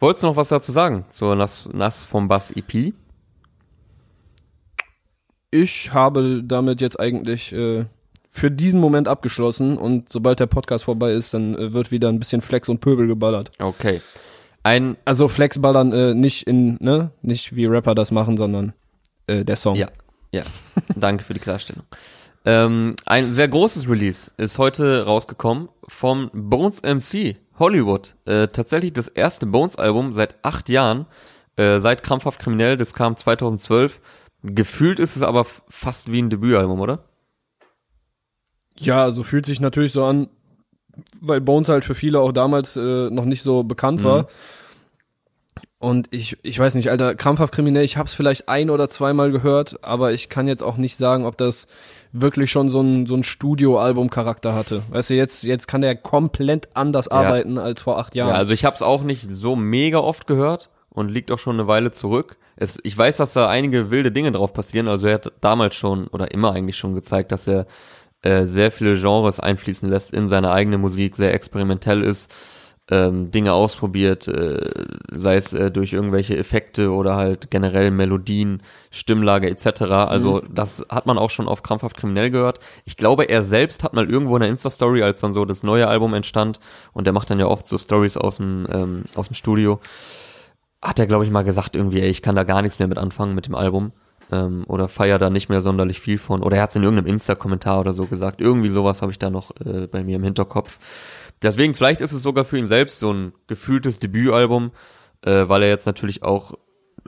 Wolltest du noch was dazu sagen zur Nass, Nass vom Bass EP? Ich habe damit jetzt eigentlich äh, für diesen Moment abgeschlossen und sobald der Podcast vorbei ist, dann äh, wird wieder ein bisschen Flex und Pöbel geballert. Okay. Ein, Also Flex ballern äh, nicht in, ne, nicht wie Rapper das machen, sondern äh, der Song. ja, ja. Danke für die Klarstellung. Ähm, ein sehr großes Release ist heute rausgekommen vom Bones MC Hollywood. Äh, tatsächlich das erste Bones-Album seit acht Jahren, äh, seit Krampfhaft Kriminell, das kam 2012. Gefühlt ist es aber fast wie ein Debütalbum, oder? Ja, so fühlt sich natürlich so an, weil Bones halt für viele auch damals äh, noch nicht so bekannt Mhm. war. Und ich, ich weiß nicht, Alter, krampfhaft kriminell, ich hab's vielleicht ein oder zweimal gehört, aber ich kann jetzt auch nicht sagen, ob das wirklich schon so ein, so ein Studio-Album-Charakter hatte. Weißt du, jetzt, jetzt kann der komplett anders arbeiten als vor acht Jahren. Ja, also ich habe es auch nicht so mega oft gehört und liegt auch schon eine Weile zurück. Es, ich weiß, dass da einige wilde Dinge drauf passieren. Also er hat damals schon oder immer eigentlich schon gezeigt, dass er äh, sehr viele Genres einfließen lässt in seine eigene Musik, sehr experimentell ist, ähm, Dinge ausprobiert, äh, sei es äh, durch irgendwelche Effekte oder halt generell Melodien, Stimmlage etc. Also das hat man auch schon auf Krampfhaft Kriminell gehört. Ich glaube, er selbst hat mal irgendwo in der Insta-Story, als dann so das neue Album entstand, und der macht dann ja oft so Stories aus dem, ähm, aus dem Studio, hat er, glaube ich, mal gesagt irgendwie, ey, ich kann da gar nichts mehr mit anfangen mit dem Album. Ähm, oder feier da nicht mehr sonderlich viel von. Oder er hat es in irgendeinem Insta-Kommentar oder so gesagt. Irgendwie sowas habe ich da noch äh, bei mir im Hinterkopf. Deswegen, vielleicht ist es sogar für ihn selbst so ein gefühltes Debütalbum, äh, weil er jetzt natürlich auch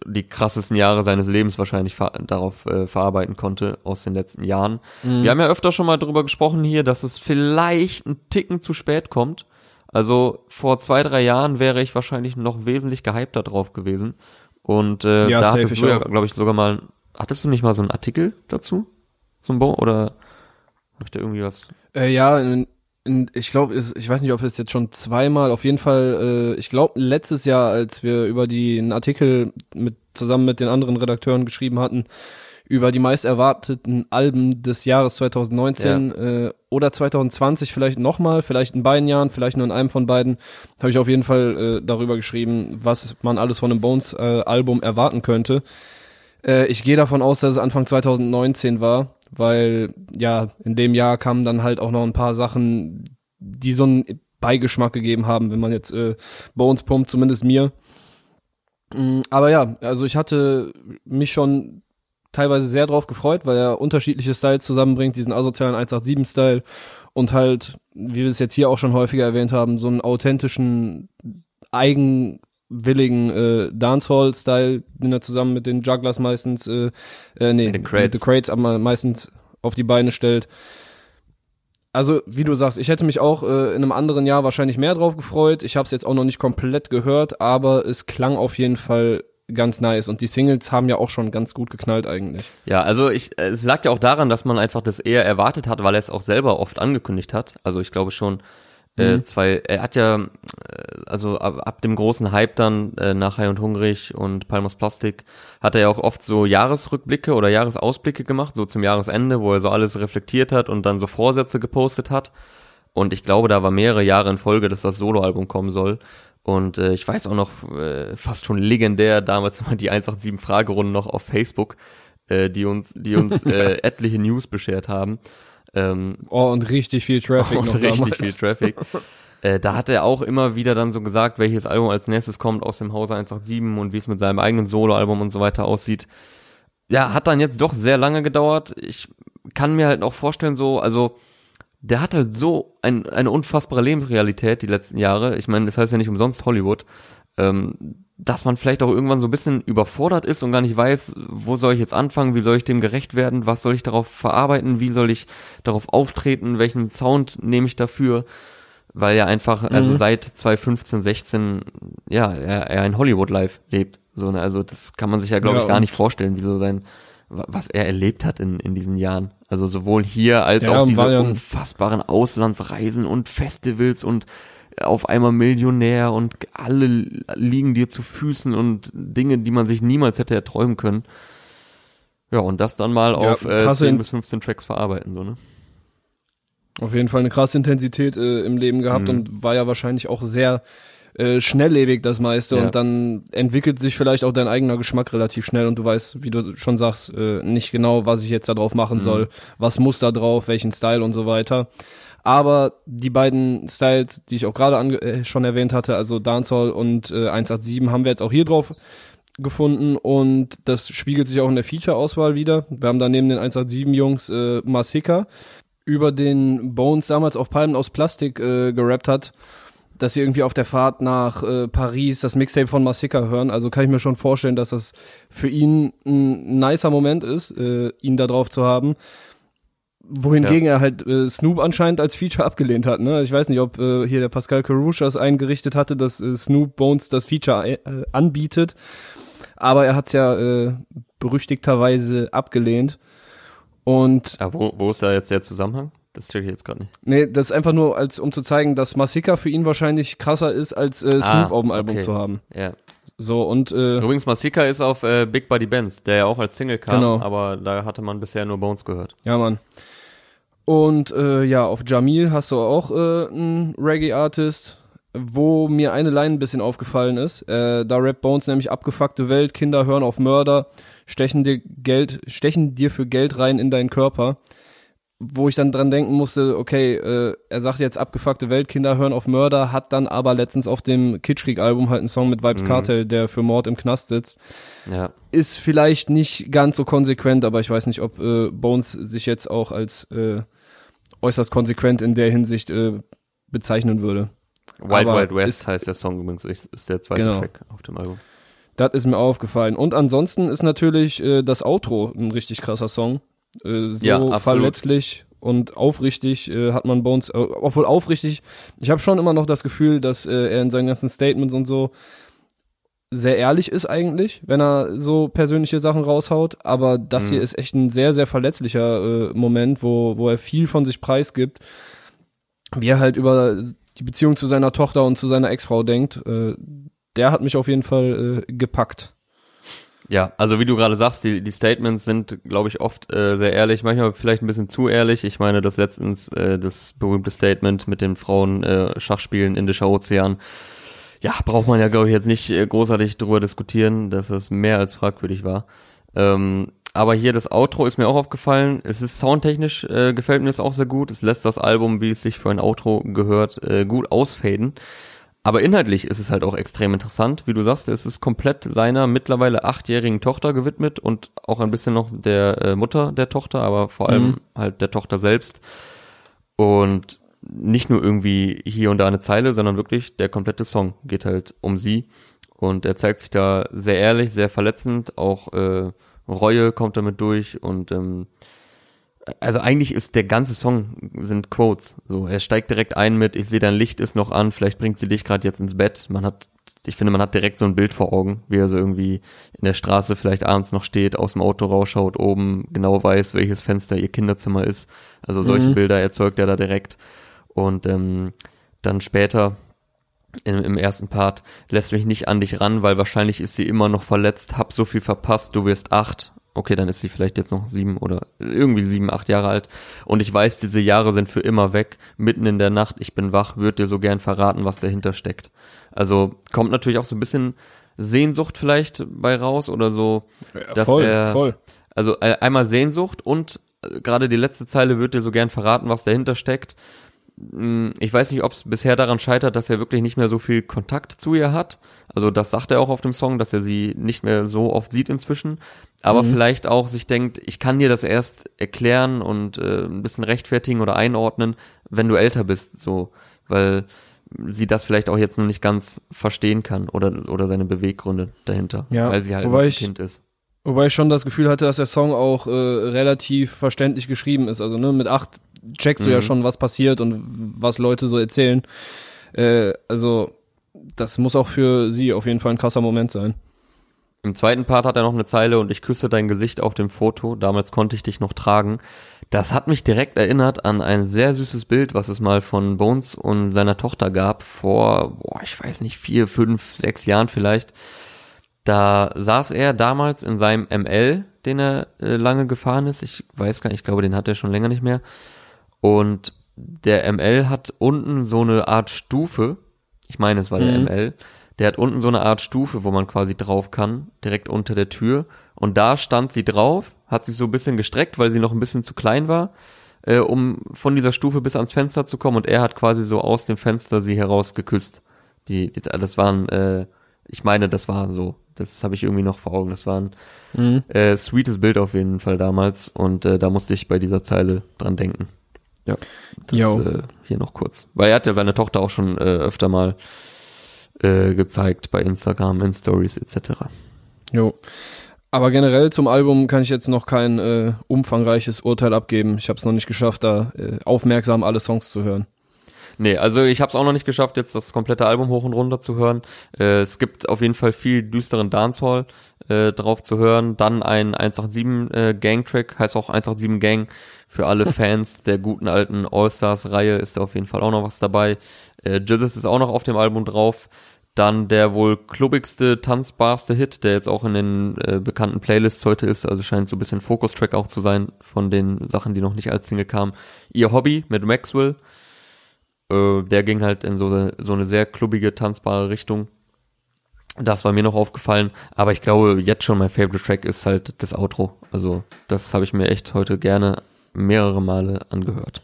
die krassesten Jahre seines Lebens wahrscheinlich darauf äh, verarbeiten konnte aus den letzten Jahren. Wir haben ja öfter schon mal drüber gesprochen hier, dass es vielleicht ein Ticken zu spät kommt. Also vor zwei, drei Jahren wäre ich wahrscheinlich noch wesentlich gehypter drauf gewesen. Und äh, Ja, da hattest ich du ja, glaube ich, sogar mal, hattest du nicht mal so einen Artikel dazu? Zum Bo oder hab ich da irgendwie was? Äh, ja, in, in, ich glaube, ich weiß nicht, ob es jetzt schon zweimal, auf jeden Fall, äh, ich glaube, letztes Jahr, als wir über die einen Artikel mit zusammen mit den anderen Redakteuren geschrieben hatten, über die meist erwarteten Alben des Jahres 2019 äh, oder 2020 vielleicht nochmal, vielleicht in beiden Jahren, vielleicht nur in einem von beiden, habe ich auf jeden Fall äh, darüber geschrieben, was man alles von einem Bones-Album erwarten könnte. Äh, ich gehe davon aus, dass es Anfang 2019 war, weil ja, in dem Jahr kamen dann halt auch noch ein paar Sachen, die so einen Beigeschmack gegeben haben, wenn man jetzt äh, Bones pumpt, zumindest mir. Mm, Aber ja, also ich hatte mich schon teilweise sehr drauf gefreut, weil er unterschiedliche Styles zusammenbringt, diesen asozialen 187-Style und halt, wie wir es jetzt hier auch schon häufiger erwähnt haben, so einen authentischen, eigenwilligen äh, Dancehall-Style, den er zusammen mit den Jugglers meistens, äh, äh nee, Mit den Crates. mit den Crates aber meistens auf die Beine stellt. Also, wie du sagst, ich hätte mich auch äh, in einem anderen Jahr wahrscheinlich mehr drauf gefreut. Ich habe es jetzt auch noch nicht komplett gehört, aber es klang auf jeden Fall ganz nice und die Singles haben ja auch schon ganz gut geknallt eigentlich. Ja, also ich, es lag ja auch daran, dass man einfach das eher erwartet hat, weil er es auch selber oft angekündigt hat. Also ich glaube schon, äh, zwei, er hat ja, äh, also ab, ab dem großen Hype dann äh, nach High und Hungrig und Palmos Plastik hat er ja auch oft so Jahresrückblicke oder Jahresausblicke gemacht, so zum Jahresende, wo er so alles reflektiert hat und dann so Vorsätze gepostet hat. Und ich glaube, da war mehrere Jahre in Folge, dass das Soloalbum kommen soll. Und äh, ich weiß auch noch, äh, fast schon legendär, damals immer die 187 Fragerunde noch auf Facebook, äh, die uns, die uns äh, etliche News beschert haben. Ähm, Oh, und richtig viel Traffic und richtig damals. viel Traffic. äh, da hat er auch immer wieder dann so gesagt, welches Album als nächstes kommt aus dem Hause 187 und wie es mit seinem eigenen Soloalbum und so weiter aussieht. Ja, hat dann jetzt doch sehr lange gedauert. Ich kann mir halt auch vorstellen, so, also der hat halt so ein, eine unfassbare Lebensrealität die letzten Jahre. Ich meine, das heißt ja nicht umsonst Hollywood. Ähm, dass man vielleicht auch irgendwann so ein bisschen überfordert ist und gar nicht weiß, wo soll ich jetzt anfangen, wie soll ich dem gerecht werden, was soll ich darauf verarbeiten, wie soll ich darauf auftreten, welchen Sound nehme ich dafür, weil er einfach, also seit 2015, 16, ja, er, er ein Hollywood-Life lebt, So, ne? Also das kann man sich ja, glaube Ja, ich, gar nicht vorstellen, wie so sein, wa- was er erlebt hat in, in diesen Jahren. Also sowohl hier als Ja, auch diese ja- unfassbaren Auslandsreisen und Festivals und auf einmal Millionär und alle liegen dir zu Füßen und Dinge, die man sich niemals hätte erträumen können. Ja, und das dann mal Ja, auf äh, krasse 10 In- bis 15 Tracks verarbeiten, so, ne? Auf jeden Fall eine krasse Intensität äh, im Leben gehabt Mhm. und war ja wahrscheinlich auch sehr äh, schnelllebig das meiste Ja. und dann entwickelt sich vielleicht auch dein eigener Geschmack relativ schnell und du weißt, wie du schon sagst, äh, nicht genau, was ich jetzt da drauf machen Mhm. soll, was muss da drauf, welchen Style und so weiter. Aber die beiden Styles, die ich auch gerade äh, schon erwähnt hatte, also Dancehall und äh, 187, haben wir jetzt auch hier drauf gefunden und das spiegelt sich auch in der Feature-Auswahl wieder. Wir haben da neben den 187-Jungs äh, Masika, über den Bones damals auf Palmen aus Plastik äh, gerappt hat, dass sie irgendwie auf der Fahrt nach äh, Paris das Mixtape von Masika hören. Also kann ich mir schon vorstellen, dass das für ihn ein nicer Moment ist, äh, ihn da drauf zu haben. Wohingegen er halt äh, Snoop anscheinend als Feature abgelehnt hat. Ne? Ich weiß nicht, ob äh, hier der Pascal Carouche das eingerichtet hatte, dass äh, Snoop Bones das Feature äh, anbietet. Aber er hat's ja äh, berüchtigterweise abgelehnt. Und Ja, wo, wo ist da jetzt der Zusammenhang? Das check ich jetzt gerade nicht. Nee, das ist einfach nur, als um zu zeigen, dass Masika für ihn wahrscheinlich krasser ist, als äh, Snoop Ah, auf dem Album okay. zu haben. Ja. So, und äh, Übrigens, Masika ist auf äh, Big Buddy Benz, der ja auch als Single kam, Genau. aber da hatte man bisher nur Bones gehört. ja, Mann. Und äh, ja, auf Jamil hast du auch äh, einen Reggae-Artist, wo mir eine Line ein bisschen aufgefallen ist. Äh, da rappt Bones nämlich abgefuckte Welt, Kinder hören auf Mörder, stechen dir Geld, stechen dir für Geld rein in deinen Körper. Wo ich dann dran denken musste, okay, äh, er sagt jetzt abgefuckte Welt, Kinder hören auf Mörder, hat dann aber letztens auf dem Kitschkrieg-Album halt einen Song mit Vibes Mhm. Cartel, der für Mord im Knast sitzt. Ja. Ist vielleicht nicht ganz so konsequent, aber ich weiß nicht, ob äh, Bones sich jetzt auch als äh, äußerst konsequent in der Hinsicht äh, bezeichnen würde. Wild Aber Wild West ist- heißt der Song übrigens, ist, der zweite Genau. Track auf dem Album. Das ist mir aufgefallen. Und ansonsten ist natürlich äh, das Outro ein richtig krasser Song. Äh, so Ja, verletzlich und aufrichtig äh, hat man Bones, äh, obwohl aufrichtig, ich habe schon immer noch das Gefühl, dass äh, er in seinen ganzen Statements und so sehr ehrlich ist eigentlich, wenn er so persönliche Sachen raushaut. Aber das Mhm. hier ist echt ein sehr, sehr verletzlicher äh, Moment, wo, wo er viel von sich preisgibt, wie er halt über die Beziehung zu seiner Tochter und zu seiner Ex-Frau denkt. Äh, der hat mich auf jeden Fall äh, gepackt. Ja, also wie du gerade sagst, die, die Statements sind, glaube ich, oft äh, sehr ehrlich, manchmal vielleicht ein bisschen zu ehrlich. Ich meine, das letztens, äh, das berühmte Statement mit den Frauen äh, Schachspielen Indischer Ozean. Ja, braucht man ja, glaube ich, jetzt nicht äh, großartig drüber diskutieren, dass das mehr als fragwürdig war. Ähm, aber hier das Outro ist mir auch aufgefallen. Es ist soundtechnisch, äh, gefällt mir das auch sehr gut. Es lässt das Album, wie es sich für ein Outro gehört, äh, gut ausfaden. Aber inhaltlich ist es halt auch extrem interessant. Wie du sagst, es ist komplett seiner mittlerweile achtjährigen Tochter gewidmet und auch ein bisschen noch der äh, Mutter der Tochter, aber vor allem Mhm. halt der Tochter selbst. Und nicht nur irgendwie hier und da eine Zeile, sondern wirklich der komplette Song geht halt um sie. Und er zeigt sich da sehr ehrlich, sehr verletzend, auch äh, Reue kommt damit durch und ähm, also eigentlich ist der ganze Song sind Quotes. So, er steigt direkt ein mit, ich sehe dein Licht ist noch an, vielleicht bringt sie dich gerade jetzt ins Bett. Man hat, ich finde, man hat direkt so ein Bild vor Augen, wie er so irgendwie in der Straße vielleicht abends noch steht, aus dem Auto rausschaut, oben genau weiß, welches Fenster ihr Kinderzimmer ist. Also solche Mhm. Bilder erzeugt er da direkt. Und ähm, dann später im, im ersten Part lässt mich nicht an dich ran, weil wahrscheinlich ist sie immer noch verletzt, hab so viel verpasst, du wirst acht. Okay, dann ist sie vielleicht jetzt noch sieben oder irgendwie sieben, acht Jahre alt. Und ich weiß, diese Jahre sind für immer weg. Mitten in der Nacht, ich bin wach, würd dir so gern verraten, was dahinter steckt. Also kommt natürlich auch so ein bisschen Sehnsucht vielleicht bei raus oder so. dass voll, er, voll. Also äh, einmal Sehnsucht und äh, gerade die letzte Zeile wird dir so gern verraten, was dahinter steckt. Mm, Ich weiß nicht, ob es bisher daran scheitert, dass er wirklich nicht mehr so viel Kontakt zu ihr hat. Also das sagt er auch auf dem Song, dass er sie nicht mehr so oft sieht inzwischen. Aber Mhm. vielleicht auch sich denkt, ich kann dir das erst erklären und äh, ein bisschen rechtfertigen oder einordnen, wenn du älter bist, so, weil sie das vielleicht auch jetzt noch nicht ganz verstehen kann oder oder seine Beweggründe dahinter, Ja, weil sie halt ein ich- Kind ist. Wobei ich schon das Gefühl hatte, dass der Song auch äh, relativ verständlich geschrieben ist. Also ne, mit acht checkst du ja Mhm. schon, was passiert und was Leute so erzählen. Äh, also das muss auch für sie auf jeden Fall ein krasser Moment sein. Im zweiten Part hat er noch eine Zeile und ich küsse dein Gesicht auf dem Foto, damals konnte ich dich noch tragen. Das hat mich direkt erinnert an ein sehr süßes Bild, was es mal von Bones und seiner Tochter gab, vor, boah, ich weiß nicht, vier, fünf, sechs Jahren vielleicht. Da saß er damals in seinem ML, den er äh, lange gefahren ist. Ich weiß gar nicht, ich glaube, den hat er schon länger nicht mehr. Und der ML hat unten so eine Art Stufe. Ich meine, es war der Mhm. ML. Der hat unten so eine Art Stufe, wo man quasi drauf kann, direkt unter der Tür. Und da stand sie drauf, hat sich so ein bisschen gestreckt, weil sie noch ein bisschen zu klein war, äh, um von dieser Stufe bis ans Fenster zu kommen. Und er hat quasi so aus dem Fenster sie heraus geküsst. Die, die das waren, äh, ich meine, das war so. Das habe ich irgendwie noch vor Augen. Das war ein Mhm. äh, sweetes Bild auf jeden Fall damals. Und äh, da musste ich bei dieser Zeile dran denken. Ja, das äh, hier noch kurz. Weil er hat ja seine Tochter auch schon äh, öfter mal äh, gezeigt bei Instagram, in Stories etc. Jo. Aber generell zum Album kann ich jetzt noch kein äh, umfangreiches Urteil abgeben. Ich habe es noch nicht geschafft, da äh, aufmerksam alle Songs zu hören. Nee, also ich habe es auch noch nicht geschafft, jetzt das komplette Album hoch und runter zu hören. Äh, es gibt auf jeden Fall viel düsteren Dancehall äh, drauf zu hören. Dann ein 187 äh, Gang-Track, heißt auch 187 Gang. Für alle Fans der guten alten All-Stars-Reihe ist da auf jeden Fall auch noch was dabei. Äh, Jesus ist auch noch auf dem Album drauf. Dann der wohl klubbigste, tanzbarste Hit, der jetzt auch in den äh, bekannten Playlists heute ist, also scheint so ein bisschen Fokus-Track auch zu sein von den Sachen, die noch nicht als Single kamen. Ihr Hobby mit Maxwell, äh, der ging halt in so, eine- so eine sehr klubbige, tanzbare Richtung. Das war mir noch aufgefallen, aber ich glaube, jetzt schon mein Favorite Track ist halt das Outro. Also, das habe ich mir echt heute gerne mehrere Male angehört.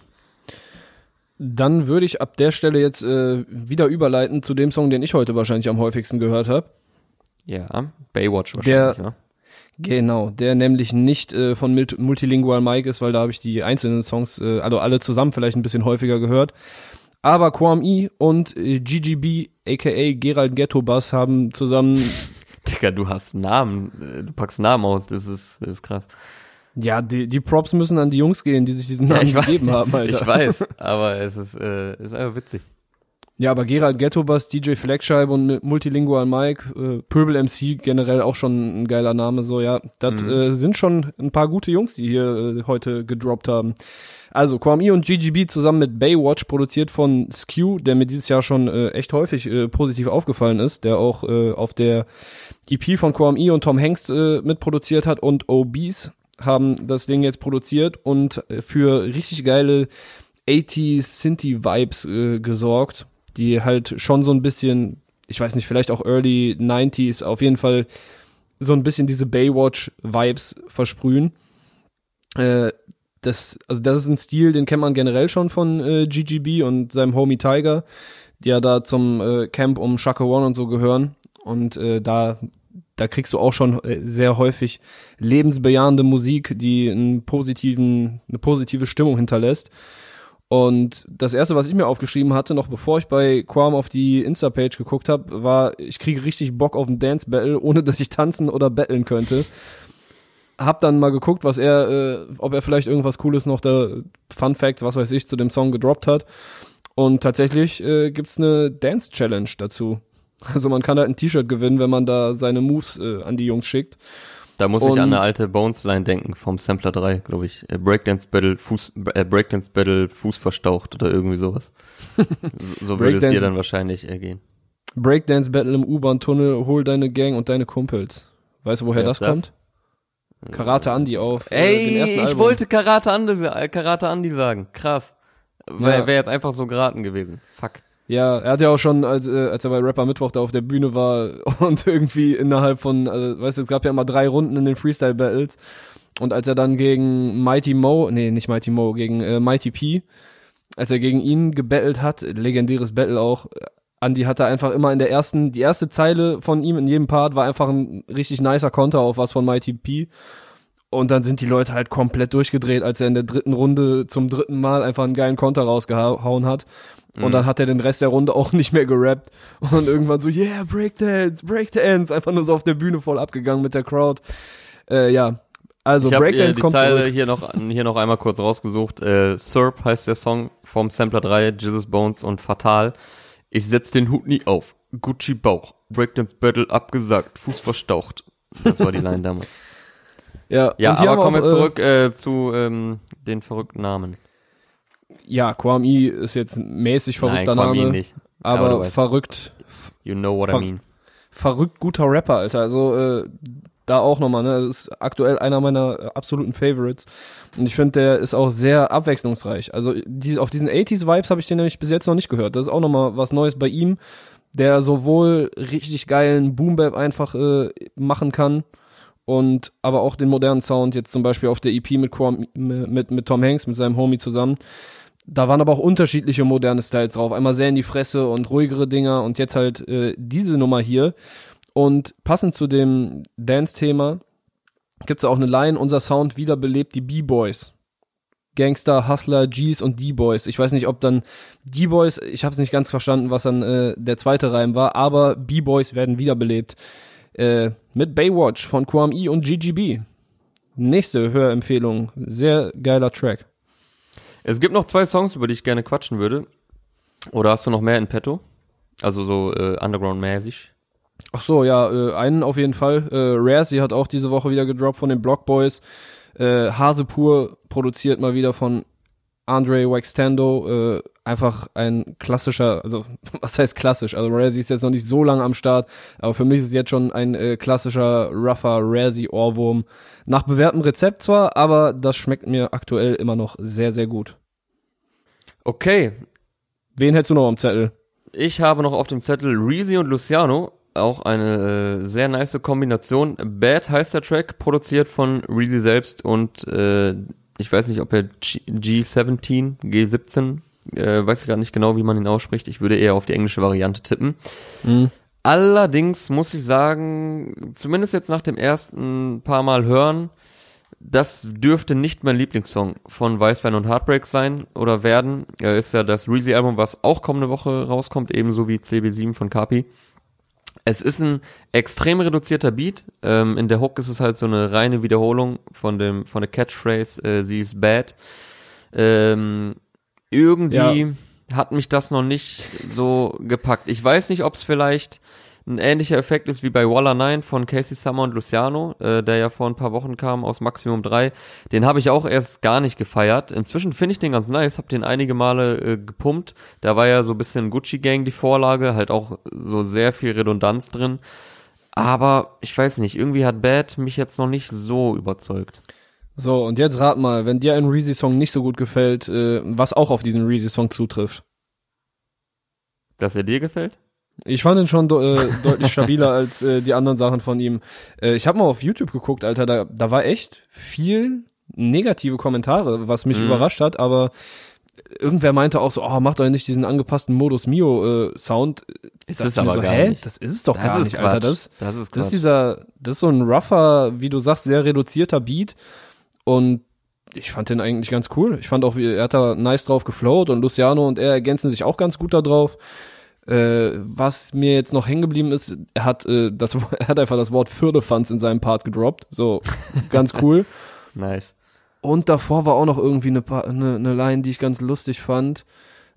Dann würde ich ab der Stelle jetzt äh, wieder überleiten zu dem Song, den ich heute wahrscheinlich am häufigsten gehört habe. Ja, Baywatch Der- wahrscheinlich, ja. Genau, der nämlich nicht äh, von Multilingual Mike ist, weil da habe ich die einzelnen Songs, äh, also alle zusammen vielleicht ein bisschen häufiger gehört. Aber Quam E und äh, GGB, aka Gerald Ghetto Bass, haben zusammen, Digga, du hast Namen, äh, du packst Namen aus, das ist, das ist krass. ja, die, die Props müssen an die Jungs gehen, die sich diesen Ja, Namen weiß- gegeben haben, Alter. Ich weiß, aber es ist, äh, ist einfach witzig. Ja, aber Gerald Ghetto Bass, DJ Flagscheibe und Multilingual Mike, äh, Pöbel MC generell auch schon ein geiler Name, so ja. Das Mhm. äh, sind schon ein paar gute Jungs, die hier äh, heute gedroppt haben. Also Kwame und GGB zusammen mit Baywatch, produziert von Skew, der mir dieses Jahr schon äh, echt häufig äh, positiv aufgefallen ist, der auch äh, auf der EP von Kwame und Tom Hanks äh, mitproduziert hat und OBs haben das Ding jetzt produziert und äh, für richtig geile 80s Synthie-Vibes äh, gesorgt, die halt schon so ein bisschen, ich weiß nicht, vielleicht auch Early 90s, auf jeden Fall so ein bisschen diese Baywatch-Vibes versprühen. Äh, das, also das ist ein Stil, den kennt man generell schon von äh, GGB und seinem Homie Tiger, die ja da zum äh, Camp um Shaka One und so gehören. Und äh, da, da kriegst du auch schon äh, sehr häufig lebensbejahende Musik, die einen positiven, eine positive Stimmung hinterlässt. Und das erste, was ich mir aufgeschrieben hatte, noch bevor ich bei Quam auf die Insta-Page geguckt habe, war, ich kriege richtig Bock auf ein Dance-Battle, ohne dass ich tanzen oder battlen könnte. Hab dann mal geguckt, was er, äh, ob er vielleicht irgendwas Cooles noch da, Fun Facts, was weiß ich, zu dem Song gedroppt hat. Und tatsächlich äh, gibt's eine Dance-Challenge dazu. Also man kann halt ein T-Shirt gewinnen, wenn man da seine Moves äh, an die Jungs schickt. Da muss ich Und- an eine alte Bones-Line denken vom Sampler 3, glaube ich. Äh, Breakdance Battle, Fuß, äh, Breakdance Battle, Fuß verstaucht oder irgendwie sowas. so so würde es dir dann wahrscheinlich ergehen. Breakdance Battle im U-Bahn-Tunnel, hol deine Gang und deine Kumpels. Weißt du, woher das, das? kommt? Karate Andy auf äh, Ey, ersten ich Album. wollte Karate Andi, äh, Karate Andi sagen. Krass. Wäre wär jetzt einfach so geraten gewesen. Fuck. Ja, er hat ja auch schon, als, äh, als er bei Rapper Mittwoch da auf der Bühne war und irgendwie innerhalb von, also, weißt du, es gab ja immer drei Runden in den Freestyle-Battles und als er dann gegen Mighty Mo, nee, nicht Mighty Mo, gegen äh, Mighty P, als er gegen ihn gebettelt hat, legendäres Battle auch, äh, Andy hatte einfach immer in der ersten, die erste Zeile von ihm in jedem Part war einfach ein richtig nicer Konter auf was von Mighty P. Und dann sind die Leute halt komplett durchgedreht, als er in der dritten Runde zum dritten Mal einfach einen geilen Konter rausgehauen hat. Und Mhm. dann hat er den Rest der Runde auch nicht mehr gerappt. Und irgendwann so, yeah, Breakdance, Breakdance. Einfach nur so auf der Bühne voll abgegangen mit der Crowd. Äh, ja, also ich habe äh, Breakdance die kommt Zeile zurück. hier noch, hier noch einmal kurz rausgesucht. Äh, Surp heißt der Song vom Sampler 3, Jesus Bones und Fatal. Ich setz den Hut nie auf. Gucci Bauch. Breakdance Battle abgesagt. Fuß verstaucht. Das war die Line damals. Ja, Ja, aber kommen wir zurück äh, zu ähm, den verrückten Namen. Äh, ja, Kwame ist jetzt ein mäßig verrückter Nein, Name, nicht. Aber du aber weißt. verrückt, You know what I mean. verrückt guter Rapper, Alter. Also äh, da auch nochmal, ne? Das ist aktuell einer meiner äh, absoluten Favorites. Und ich finde, der ist auch sehr abwechslungsreich. Also die, auf diesen 80s-Vibes habe ich den nämlich bis jetzt noch nicht gehört. Das ist auch nochmal was Neues bei ihm, der sowohl richtig geilen Boom-Bap einfach äh, machen kann und aber auch den modernen Sound, jetzt zum Beispiel auf der EP mit, mit, mit Tom Hanks, mit seinem Homie zusammen. Da waren aber auch unterschiedliche moderne Styles drauf. Einmal sehr in die Fresse und ruhigere Dinger und jetzt halt äh, diese Nummer hier. Und passend zu dem Dance-Thema gibt's auch eine Line, unser Sound wiederbelebt die B-Boys. Gangster, Hustler, G's und D-Boys. Ich weiß nicht, ob dann D-Boys, ich habe es nicht ganz verstanden, was dann äh, der zweite Reim war, aber B-Boys werden wiederbelebt. Äh, mit Baywatch von Kwame E und GGB. Nächste Hörempfehlung. Sehr geiler Track. Es gibt noch zwei Songs, über die ich gerne quatschen würde. Oder hast du noch mehr in petto? Also so äh, Underground-mäßig. Ach so, ja, äh, einen auf jeden Fall. Äh, Razzie hat auch diese Woche wieder gedroppt von den Block Boys. Äh, Hase pur produziert mal wieder von Andre Waxtando. Äh, einfach ein klassischer, also was heißt klassisch? Also Razzie ist jetzt noch nicht so lange am Start, aber für mich ist es jetzt schon ein äh, klassischer, rougher Razzie-Ohrwurm. Nach bewährtem Rezept zwar, aber das schmeckt mir aktuell immer noch sehr, sehr gut. Okay, Wen hättest du noch am Zettel? ich habe noch auf dem Zettel Reezy und Luciano. Auch eine äh, sehr nice Kombination. Bad heißt der Track, produziert von Reezy selbst und äh, ich weiß nicht, ob er G G17, G17, äh, weiß ich gar nicht genau, wie man ihn ausspricht. Ich würde eher auf die englische Variante tippen. Mhm. Allerdings muss ich sagen, zumindest jetzt nach dem ersten paar Mal hören, das dürfte nicht mein Lieblingssong von Weißwein und Heartbreak sein oder werden. Er ist ja das Reezy-Album, was auch kommende Woche rauskommt, ebenso wie CB7 von Kapi. Es ist ein extrem reduzierter Beat. Ähm, in der Hook ist es halt so eine reine Wiederholung von dem von der Catchphrase äh, "Sie ist bad". Ähm, irgendwie hat mich das noch nicht so gepackt. Ich weiß nicht, ob es vielleicht ein ähnlicher Effekt ist wie bei Walla 9 von Casey Summer und Luciano, äh, der ja vor ein paar Wochen kam aus Maximum 3. Den habe ich auch erst gar nicht gefeiert. Inzwischen finde ich den ganz nice, habe den einige Male äh, gepumpt. Da war ja so ein bisschen Gucci Gang die Vorlage, halt auch so sehr viel Redundanz drin. Aber ich weiß nicht, irgendwie hat Bad mich jetzt noch nicht so überzeugt. So, und jetzt rat mal, wenn dir ein Reezy-Song nicht so gut gefällt, äh, was auch auf diesen Reezy-Song zutrifft. Dass er dir gefällt? Ich fand ihn schon äh, deutlich stabiler als äh, die anderen Sachen von ihm. Äh, ich habe mal auf YouTube geguckt, Alter, da, da war echt viel negative Kommentare, was mich Mhm. überrascht hat, aber irgendwer meinte auch so, oh, macht doch nicht diesen angepassten Modus Mio äh, Sound. Ist mir aber so, gar hä? nicht. Das ist es doch Das gar ist nicht, Quatsch. Alter. Das, das ist das ist dieser, das ist so ein rougher, wie du sagst, sehr reduzierter Beat und ich fand den eigentlich ganz cool. Ich fand auch, er hat da nice drauf geflowt und Luciano und er ergänzen sich auch ganz gut da drauf. Äh, was mir jetzt noch hängen geblieben ist, er hat äh, das, er hat einfach das Wort Firlefanz in seinem Part gedroppt. So, ganz cool. Nice. Und davor war auch noch irgendwie eine, eine, eine Line, die ich ganz lustig fand.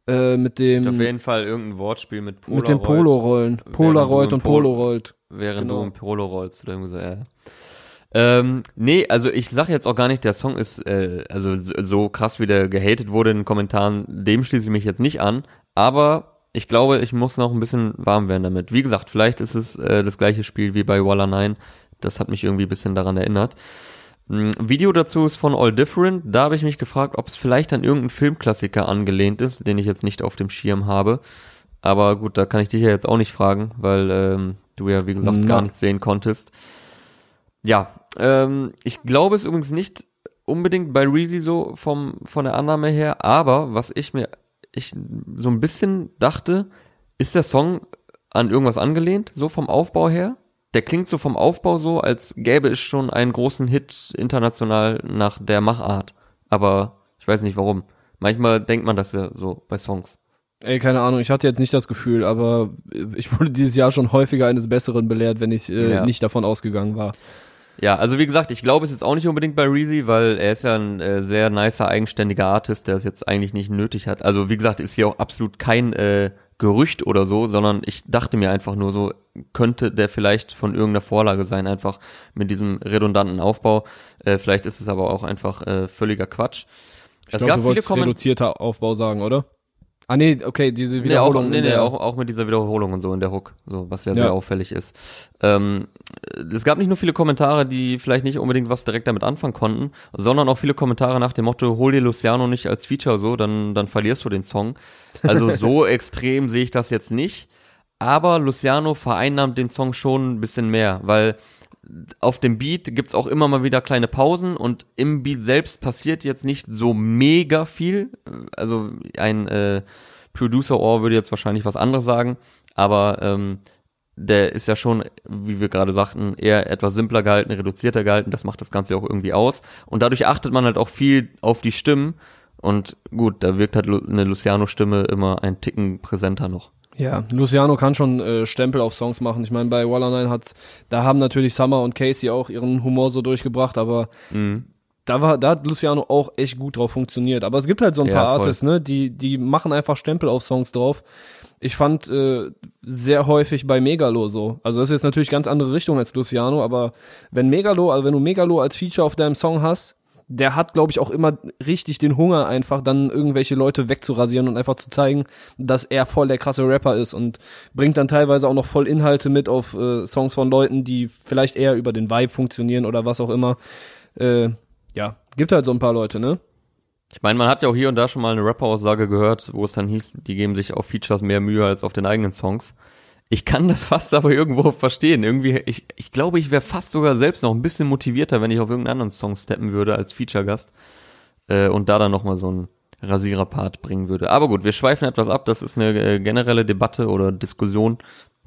Äh, mit Auf dem, jeden Fall irgendein Wortspiel mit Polaroid. mit den Polo-Rollen. Polaroid und Pol- Polaroid. während Genau. du im Polo rollst oder irgendwie so, ja. Ähm, nee, also ich sag jetzt auch gar nicht, der Song ist äh, also so, so krass, wie der gehatet wurde in den Kommentaren, dem schließe ich mich jetzt nicht an, aber ich glaube, ich muss noch ein bisschen warm werden damit. Wie gesagt, vielleicht ist es äh, das gleiche Spiel wie bei Walla 9, das hat mich irgendwie ein bisschen daran erinnert. Mm, Video dazu ist von All Different, da habe ich mich gefragt, ob es vielleicht an irgendeinen Filmklassiker angelehnt ist, den ich jetzt nicht auf dem Schirm habe. Aber gut, da kann ich dich ja jetzt auch nicht fragen, weil ähm, du ja, wie gesagt, Na. gar nichts sehen konntest. Ja, ähm, ich glaube es übrigens nicht unbedingt bei Reezy so vom, von der Annahme her, aber was ich mir, ich so ein bisschen dachte, ist der Song an irgendwas angelehnt, so vom Aufbau her? Der klingt so vom Aufbau so, als gäbe es schon einen großen Hit international nach der Machart. Aber ich weiß nicht warum. Manchmal denkt man das ja so bei Songs. Ey, keine Ahnung, ich hatte jetzt nicht das Gefühl, aber ich wurde dieses Jahr schon häufiger eines Besseren belehrt, wenn ich äh, Ja. nicht davon ausgegangen war. Ja, also wie gesagt, ich glaube es jetzt auch nicht unbedingt bei Reezy, weil er ist ja ein äh, sehr nicer, eigenständiger Artist, der es jetzt eigentlich nicht nötig hat. Also wie gesagt, ist hier auch absolut kein äh, Gerücht oder so, sondern ich dachte mir einfach nur so, könnte der vielleicht von irgendeiner Vorlage sein, einfach mit diesem redundanten Aufbau. Äh, vielleicht ist es aber auch einfach äh, völliger Quatsch. Ich es glaub, gab du viele Kommentare. reduzierter Aufbau sagen, oder? Ah nee, okay, diese Wiederholung. Nee, auch, nee, nee, auch, auch mit dieser Wiederholung und so in der Hook, so was ja, ja. sehr auffällig ist. Ähm, es gab nicht nur viele Kommentare, die vielleicht nicht unbedingt was direkt damit anfangen konnten, sondern auch viele Kommentare nach dem Motto, hol dir Luciano nicht als Feature so, dann, dann verlierst du den Song. Also so extrem sehe ich das jetzt nicht. Aber Luciano vereinnahmt den Song schon ein bisschen mehr, weil auf dem Beat gibt's auch immer mal wieder kleine Pausen und im Beat selbst passiert jetzt nicht so mega viel. Also ein äh, Producer-Ohr würde jetzt wahrscheinlich was anderes sagen, aber ähm, der ist ja schon, wie wir gerade sagten, eher etwas simpler gehalten, reduzierter gehalten. Das macht das Ganze auch irgendwie aus. Und dadurch achtet man halt auch viel auf die Stimmen. Und gut, da wirkt halt eine Luciano-Stimme immer ein Ticken präsenter noch. Ja, Luciano kann schon äh, Stempel auf Songs machen. Ich meine, bei Walla 9 hat's, da haben natürlich Summer und Casey auch ihren Humor so durchgebracht, aber mhm. da war, da hat Luciano auch echt gut drauf funktioniert. Aber es gibt halt so ein ja, paar voll. Artists, ne, die, die machen einfach Stempel auf Songs drauf. Ich fand äh, sehr häufig bei Megalo so. Also das ist jetzt natürlich ganz andere Richtung als Luciano, aber wenn Megalo, also wenn du Megalo als Feature auf deinem Song hast, der hat, glaube ich, auch immer richtig den Hunger, einfach dann irgendwelche Leute wegzurasieren und einfach zu zeigen, dass er voll der krasse Rapper ist und bringt dann teilweise auch noch voll Inhalte mit auf äh, Songs von Leuten, die vielleicht eher über den Vibe funktionieren oder was auch immer. Äh, ja, gibt halt so ein paar Leute, ne? Ich meine, man hat ja auch hier und da schon mal eine Rapper-Aussage gehört, wo es dann hieß, die geben sich auf Features mehr Mühe als auf den eigenen Songs. Ich kann das fast aber irgendwo verstehen. Irgendwie, ich, ich glaube, ich wäre fast sogar selbst noch ein bisschen motivierter, wenn ich auf irgendeinen anderen Song steppen würde als Feature-Gast äh, und da dann nochmal so ein Rasierer-Part bringen würde. Aber gut, wir schweifen etwas ab. Das ist eine äh, generelle Debatte oder Diskussion.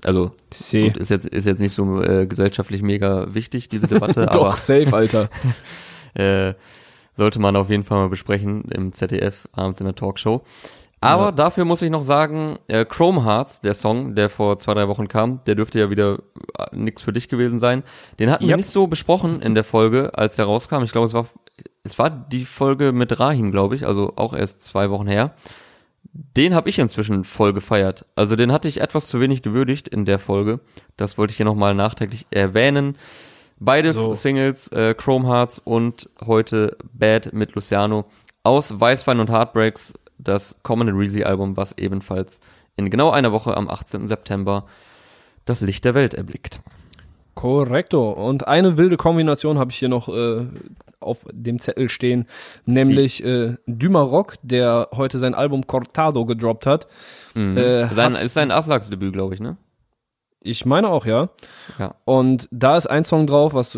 Also gut, ist jetzt ist jetzt nicht so äh, gesellschaftlich mega wichtig diese Debatte. Doch aber, safe, Alter. äh, sollte man auf jeden Fall mal besprechen im ZDF abends in der Talkshow. Aber ja. dafür muss ich noch sagen, äh, Chrome Hearts, der Song, der vor zwei, drei Wochen kam, der dürfte ja wieder äh, nix für dich gewesen sein. Den hatten yep. wir nicht so besprochen in der Folge, als der rauskam. Ich glaube, es war, es war die Folge mit Rahim, glaube ich, also auch erst zwei Wochen her. Den habe ich inzwischen voll gefeiert. Also den hatte ich etwas zu wenig gewürdigt in der Folge. Das wollte ich hier nochmal nachträglich erwähnen. Beides so. Singles, äh, Chrome Hearts und heute Bad mit Luciano aus Weißwein und Heartbreaks das kommende Reezy-Album, was ebenfalls in genau einer Woche am 18. September das Licht der Welt erblickt. Korrekto. Und eine wilde Kombination habe ich hier noch äh, auf dem Zettel stehen, nämlich äh, Dümarock, der heute sein Album Cortado gedroppt hat. Mhm. Äh, sein, hat ist sein Aslax-Debüt, glaube ich, ne? Ich meine auch, ja. ja. Und da ist ein Song drauf, was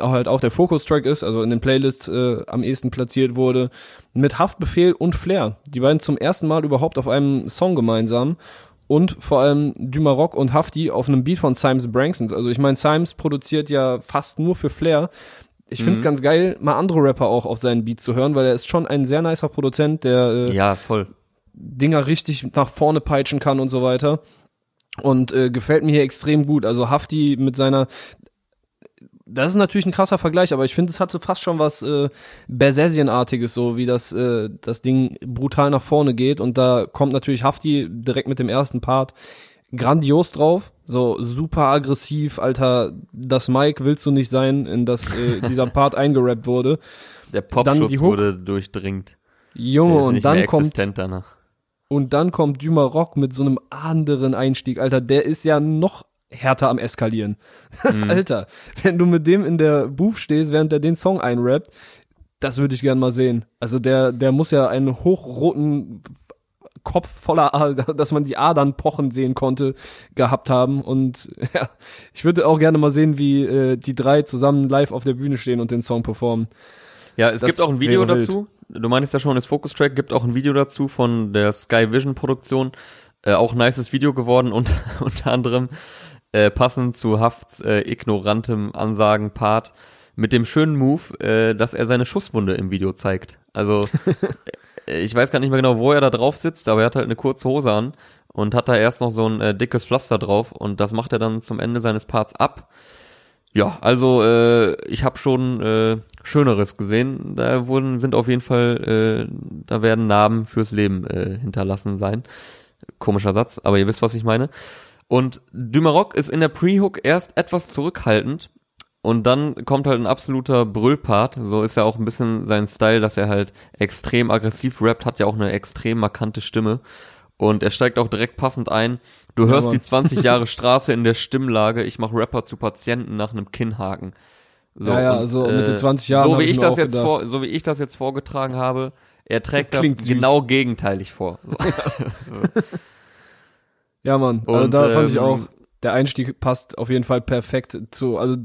halt auch der Focus-Track ist, also in den Playlists äh, am ehesten platziert wurde, mit Haftbefehl und Flair. Die beiden zum ersten Mal überhaupt auf einem Song gemeinsam. Und vor allem Dumarock und Hafti auf einem Beat von Symes Branksons. Also ich meine, Symes produziert ja fast nur für Flair. Ich finde es mhm. ganz geil, mal andere Rapper auch auf seinen Beat zu hören, weil er ist schon ein sehr nicer Produzent, der äh, ja voll Dinger richtig nach vorne peitschen kann und so weiter. Und äh, gefällt mir hier extrem gut. Also Hafti mit seiner das ist natürlich ein krasser Vergleich, aber ich finde, es hatte fast schon was äh, Bersesien-artiges, so wie das, äh, das Ding brutal nach vorne geht. Und da kommt natürlich Hafti direkt mit dem ersten Part grandios drauf. So super aggressiv, Alter, das Mike willst du nicht sein, in das äh, dieser Part eingerappt wurde. Der Popschutz wurde durchdringt. Junge, und dann kommt danach. Und dann kommt Dümer Rock mit so einem anderen Einstieg, Alter. Der ist ja noch härter am Eskalieren. Mhm. Alter, wenn du mit dem in der Booth stehst, während der den Song einrappt, das würde ich gern mal sehen. Also der, der muss ja einen hochroten Kopf voller, dass man die Adern pochen sehen konnte, gehabt haben. Und ja, ich würde auch gerne mal sehen, wie äh, die drei zusammen live auf der Bühne stehen und den Song performen. Ja, es das gibt auch ein Video dazu du meinst ja schon, das Focus Track gibt auch ein Video dazu von der Sky Vision Produktion. Äh, auch nices Video geworden und unter anderem äh, passend zu Hafts äh, ignorantem Ansagen-Part mit dem schönen Move, äh, dass er seine Schusswunde im Video zeigt. Also äh, ich weiß gar nicht mehr genau, wo er da drauf sitzt, aber er hat halt eine kurze Hose an und hat da erst noch so ein äh, dickes Pflaster drauf und das macht er dann zum Ende seines Parts ab. Ja, also äh, ich habe schon äh, Schöneres gesehen. Da wurden sind auf jeden Fall, äh, da werden Narben fürs Leben äh, hinterlassen sein. Komischer Satz, aber ihr wisst, was ich meine. Und Dumaroc ist in der Pre-Hook erst etwas zurückhaltend und dann kommt halt ein absoluter Brüllpart. So ist ja auch ein bisschen sein Style, dass er halt extrem aggressiv rappt, hat ja auch eine extrem markante Stimme. Und er steigt auch direkt passend ein. Du hörst Mann. die 20 Jahre Straße in der Stimmlage. Ich mach Rapper zu Patienten nach einem Kinnhaken. So, Ja, ja, und, so Mitte 20 Jahren So wie ich das jetzt gedacht. vor, so wie ich das jetzt vorgetragen habe, er trägt das süß. genau gegenteilig vor. So. Ja, Mann. also Und, da fand ich ähm, auch, der Einstieg passt auf jeden Fall perfekt zu, also,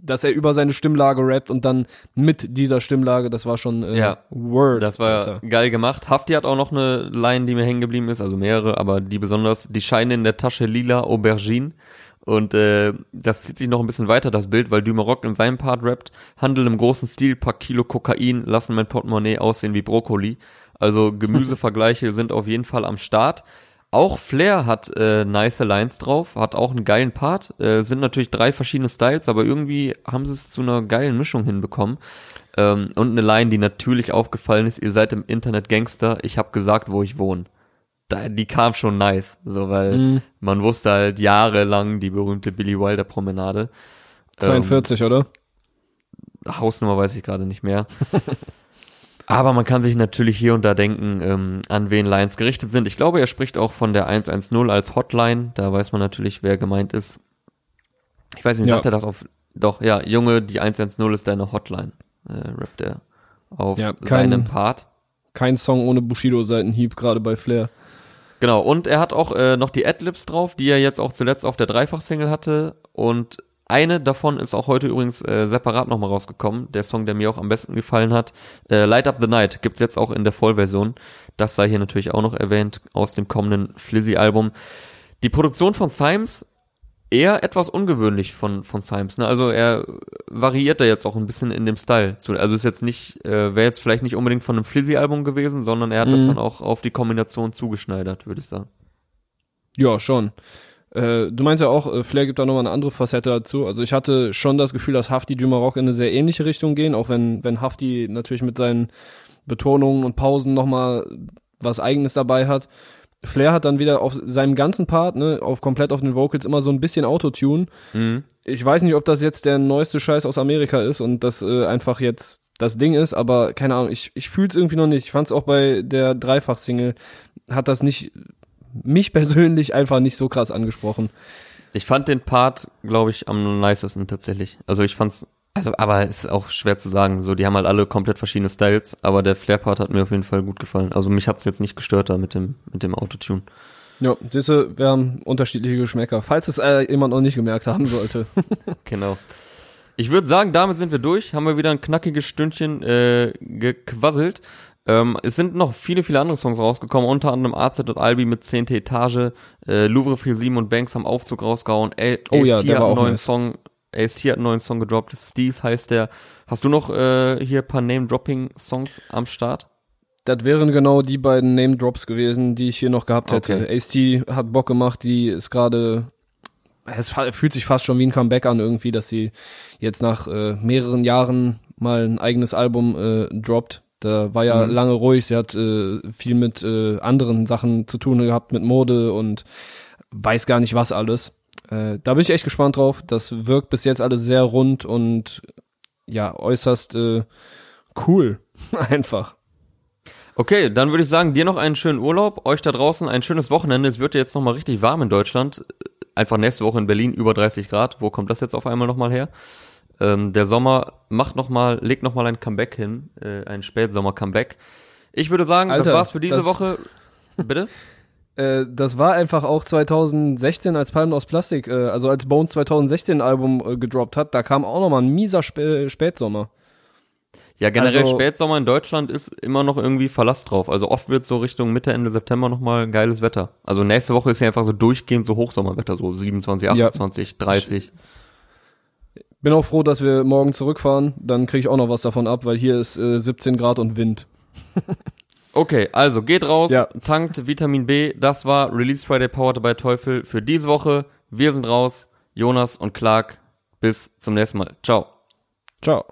dass er über seine Stimmlage rappt und dann mit dieser Stimmlage, das war schon äh, Ja, Word. Das war Alter. geil gemacht. Hafti hat auch noch eine Line, die mir hängen geblieben ist, also mehrere, aber die besonders, die Scheine in der Tasche lila Aubergine. Und äh, das zieht sich noch ein bisschen weiter, das Bild, weil Dumaroc in seinem Part rappt, Handel im großen Stil, paar Kilo Kokain, lassen mein Portemonnaie aussehen wie Brokkoli. Also Gemüsevergleiche sind auf jeden Fall am Start. Auch Flair hat äh, nice Lines drauf, hat auch einen geilen Part. Äh, sind natürlich drei verschiedene Styles, aber irgendwie haben sie es zu einer geilen Mischung hinbekommen. Ähm, und eine Line, die natürlich aufgefallen ist, ihr seid im Internet Gangster, ich hab gesagt, wo ich wohne. Da, die kam schon nice, so weil Mhm. man wusste halt jahrelang die berühmte Billy Wilder Promenade. 42, oder? Ähm, Hausnummer weiß ich gerade nicht mehr. Aber man kann sich natürlich hier und da denken, ähm, an wen Lines gerichtet sind. Ich glaube, er spricht auch von der 110 als Hotline. Da weiß man natürlich, wer gemeint ist. Ich weiß nicht, Ja. sagt er das auf, doch, ja, Junge, die 110 ist deine Hotline, äh, rappt er auf Ja, kein- seinem Part. Kein Song ohne Bushido-Seitenhieb, gerade bei Flair. Genau, und er hat auch äh, noch die Adlibs drauf, die er jetzt auch zuletzt auf der Dreifach-Single hatte. Und eine davon ist auch heute übrigens äh, separat nochmal rausgekommen. Der Song, der mir auch am besten gefallen hat. Äh, Light Up the Night gibt's jetzt auch in der Vollversion. Das sei hier natürlich auch noch erwähnt aus dem kommenden Flizzy-Album. Die Produktion von Symes eher etwas ungewöhnlich von von Symes. Ne? Also er variiert da jetzt auch ein bisschen in dem Style. Zu. Also ist jetzt nicht, äh, wäre jetzt vielleicht nicht unbedingt von einem Flizzy-Album gewesen, sondern er hat das Mhm. dann auch auf die Kombination zugeschneidert, würde ich sagen. Ja, schon. Äh, du meinst ja auch, äh, Flair gibt da nochmal eine andere Facette dazu. Also ich hatte schon das Gefühl, dass Hafti Dumaroc in eine sehr ähnliche Richtung gehen, auch wenn, wenn Hafti natürlich mit seinen Betonungen und Pausen nochmal was Eigenes dabei hat. Flair hat dann wieder auf seinem ganzen Part, ne, auf komplett auf den Vocals immer so ein bisschen Autotune. Mhm. Ich weiß nicht, ob das jetzt der neueste Scheiß aus Amerika ist und das äh, einfach jetzt das Ding ist, aber keine Ahnung, ich, ich fühle es irgendwie noch nicht. Ich fand es auch bei der Dreifach-Single, hat das nicht, mich persönlich einfach nicht so krass angesprochen. Ich fand den Part, glaube ich, am nicesten tatsächlich. Also ich fand's, also, aber ist auch schwer zu sagen. So, die haben halt alle komplett verschiedene Styles, aber der Flair-Part hat mir auf jeden Fall gut gefallen. Also mich hat's jetzt nicht gestört da mit dem, mit dem Autotune. Ja, diese, wir haben unterschiedliche Geschmäcker, falls es äh, jemand noch nicht gemerkt haben sollte. Genau. Ich würde sagen, damit sind wir durch. Haben wir wieder ein knackiges Stündchen äh, gequasselt. Ähm, es sind noch viele, viele andere Songs rausgekommen, unter anderem AZ und Albi mit 10. Etage, äh, Louvre 47 und Banks haben Aufzug rausgehauen, A Oh ja, hat einen neuen nice. Song, AST hat einen neuen Song gedroppt, Steez heißt der. Hast du noch äh, hier ein paar Name-Dropping-Songs am Start? Das wären genau die beiden Name-Drops gewesen, die ich hier noch gehabt hätte. Okay. AST hat Bock gemacht, die ist gerade, es fühlt sich fast schon wie ein Comeback an irgendwie, dass sie jetzt nach äh, mehreren Jahren mal ein eigenes Album äh, droppt. Da war ja Mhm. lange ruhig, sie hat äh, viel mit äh, anderen Sachen zu tun gehabt, mit Mode und weiß gar nicht was alles. Äh, da bin ich echt gespannt drauf. Das wirkt bis jetzt alles sehr rund und ja, äußerst äh, cool. Einfach. Okay, dann würde ich sagen, dir noch einen schönen Urlaub, euch da draußen ein schönes Wochenende. Es wird ja jetzt nochmal richtig warm in Deutschland. Einfach nächste Woche in Berlin über 30 Grad. Wo kommt das jetzt auf einmal nochmal her? Ähm, der Sommer macht nochmal, legt nochmal ein Comeback hin, äh, ein Spätsommer-Comeback. Ich würde sagen, das Alter, war's für diese das- Woche. Bitte? Äh, das war einfach auch 2016, als Palmen aus Plastik, äh, also als Bones 2016 ein Album äh, gedroppt hat, da kam auch nochmal ein mieser Spä Spätsommer. Ja, generell Also- Spätsommer in Deutschland ist immer noch irgendwie Verlass drauf. Also oft wird so Richtung Mitte, Ende September nochmal geiles Wetter. Also nächste Woche ist ja einfach so durchgehend so Hochsommerwetter, so 27, Ja. 28, 30. Bin auch froh, dass wir morgen zurückfahren, dann kriege ich auch noch was davon ab, weil hier ist äh, 17 Grad und Wind. Okay, also geht raus, Ja. tankt Vitamin B. Das war Release Friday Powered by Teufel für diese Woche. Wir sind raus. Jonas und Clark. Bis zum nächsten Mal. Ciao. Ciao.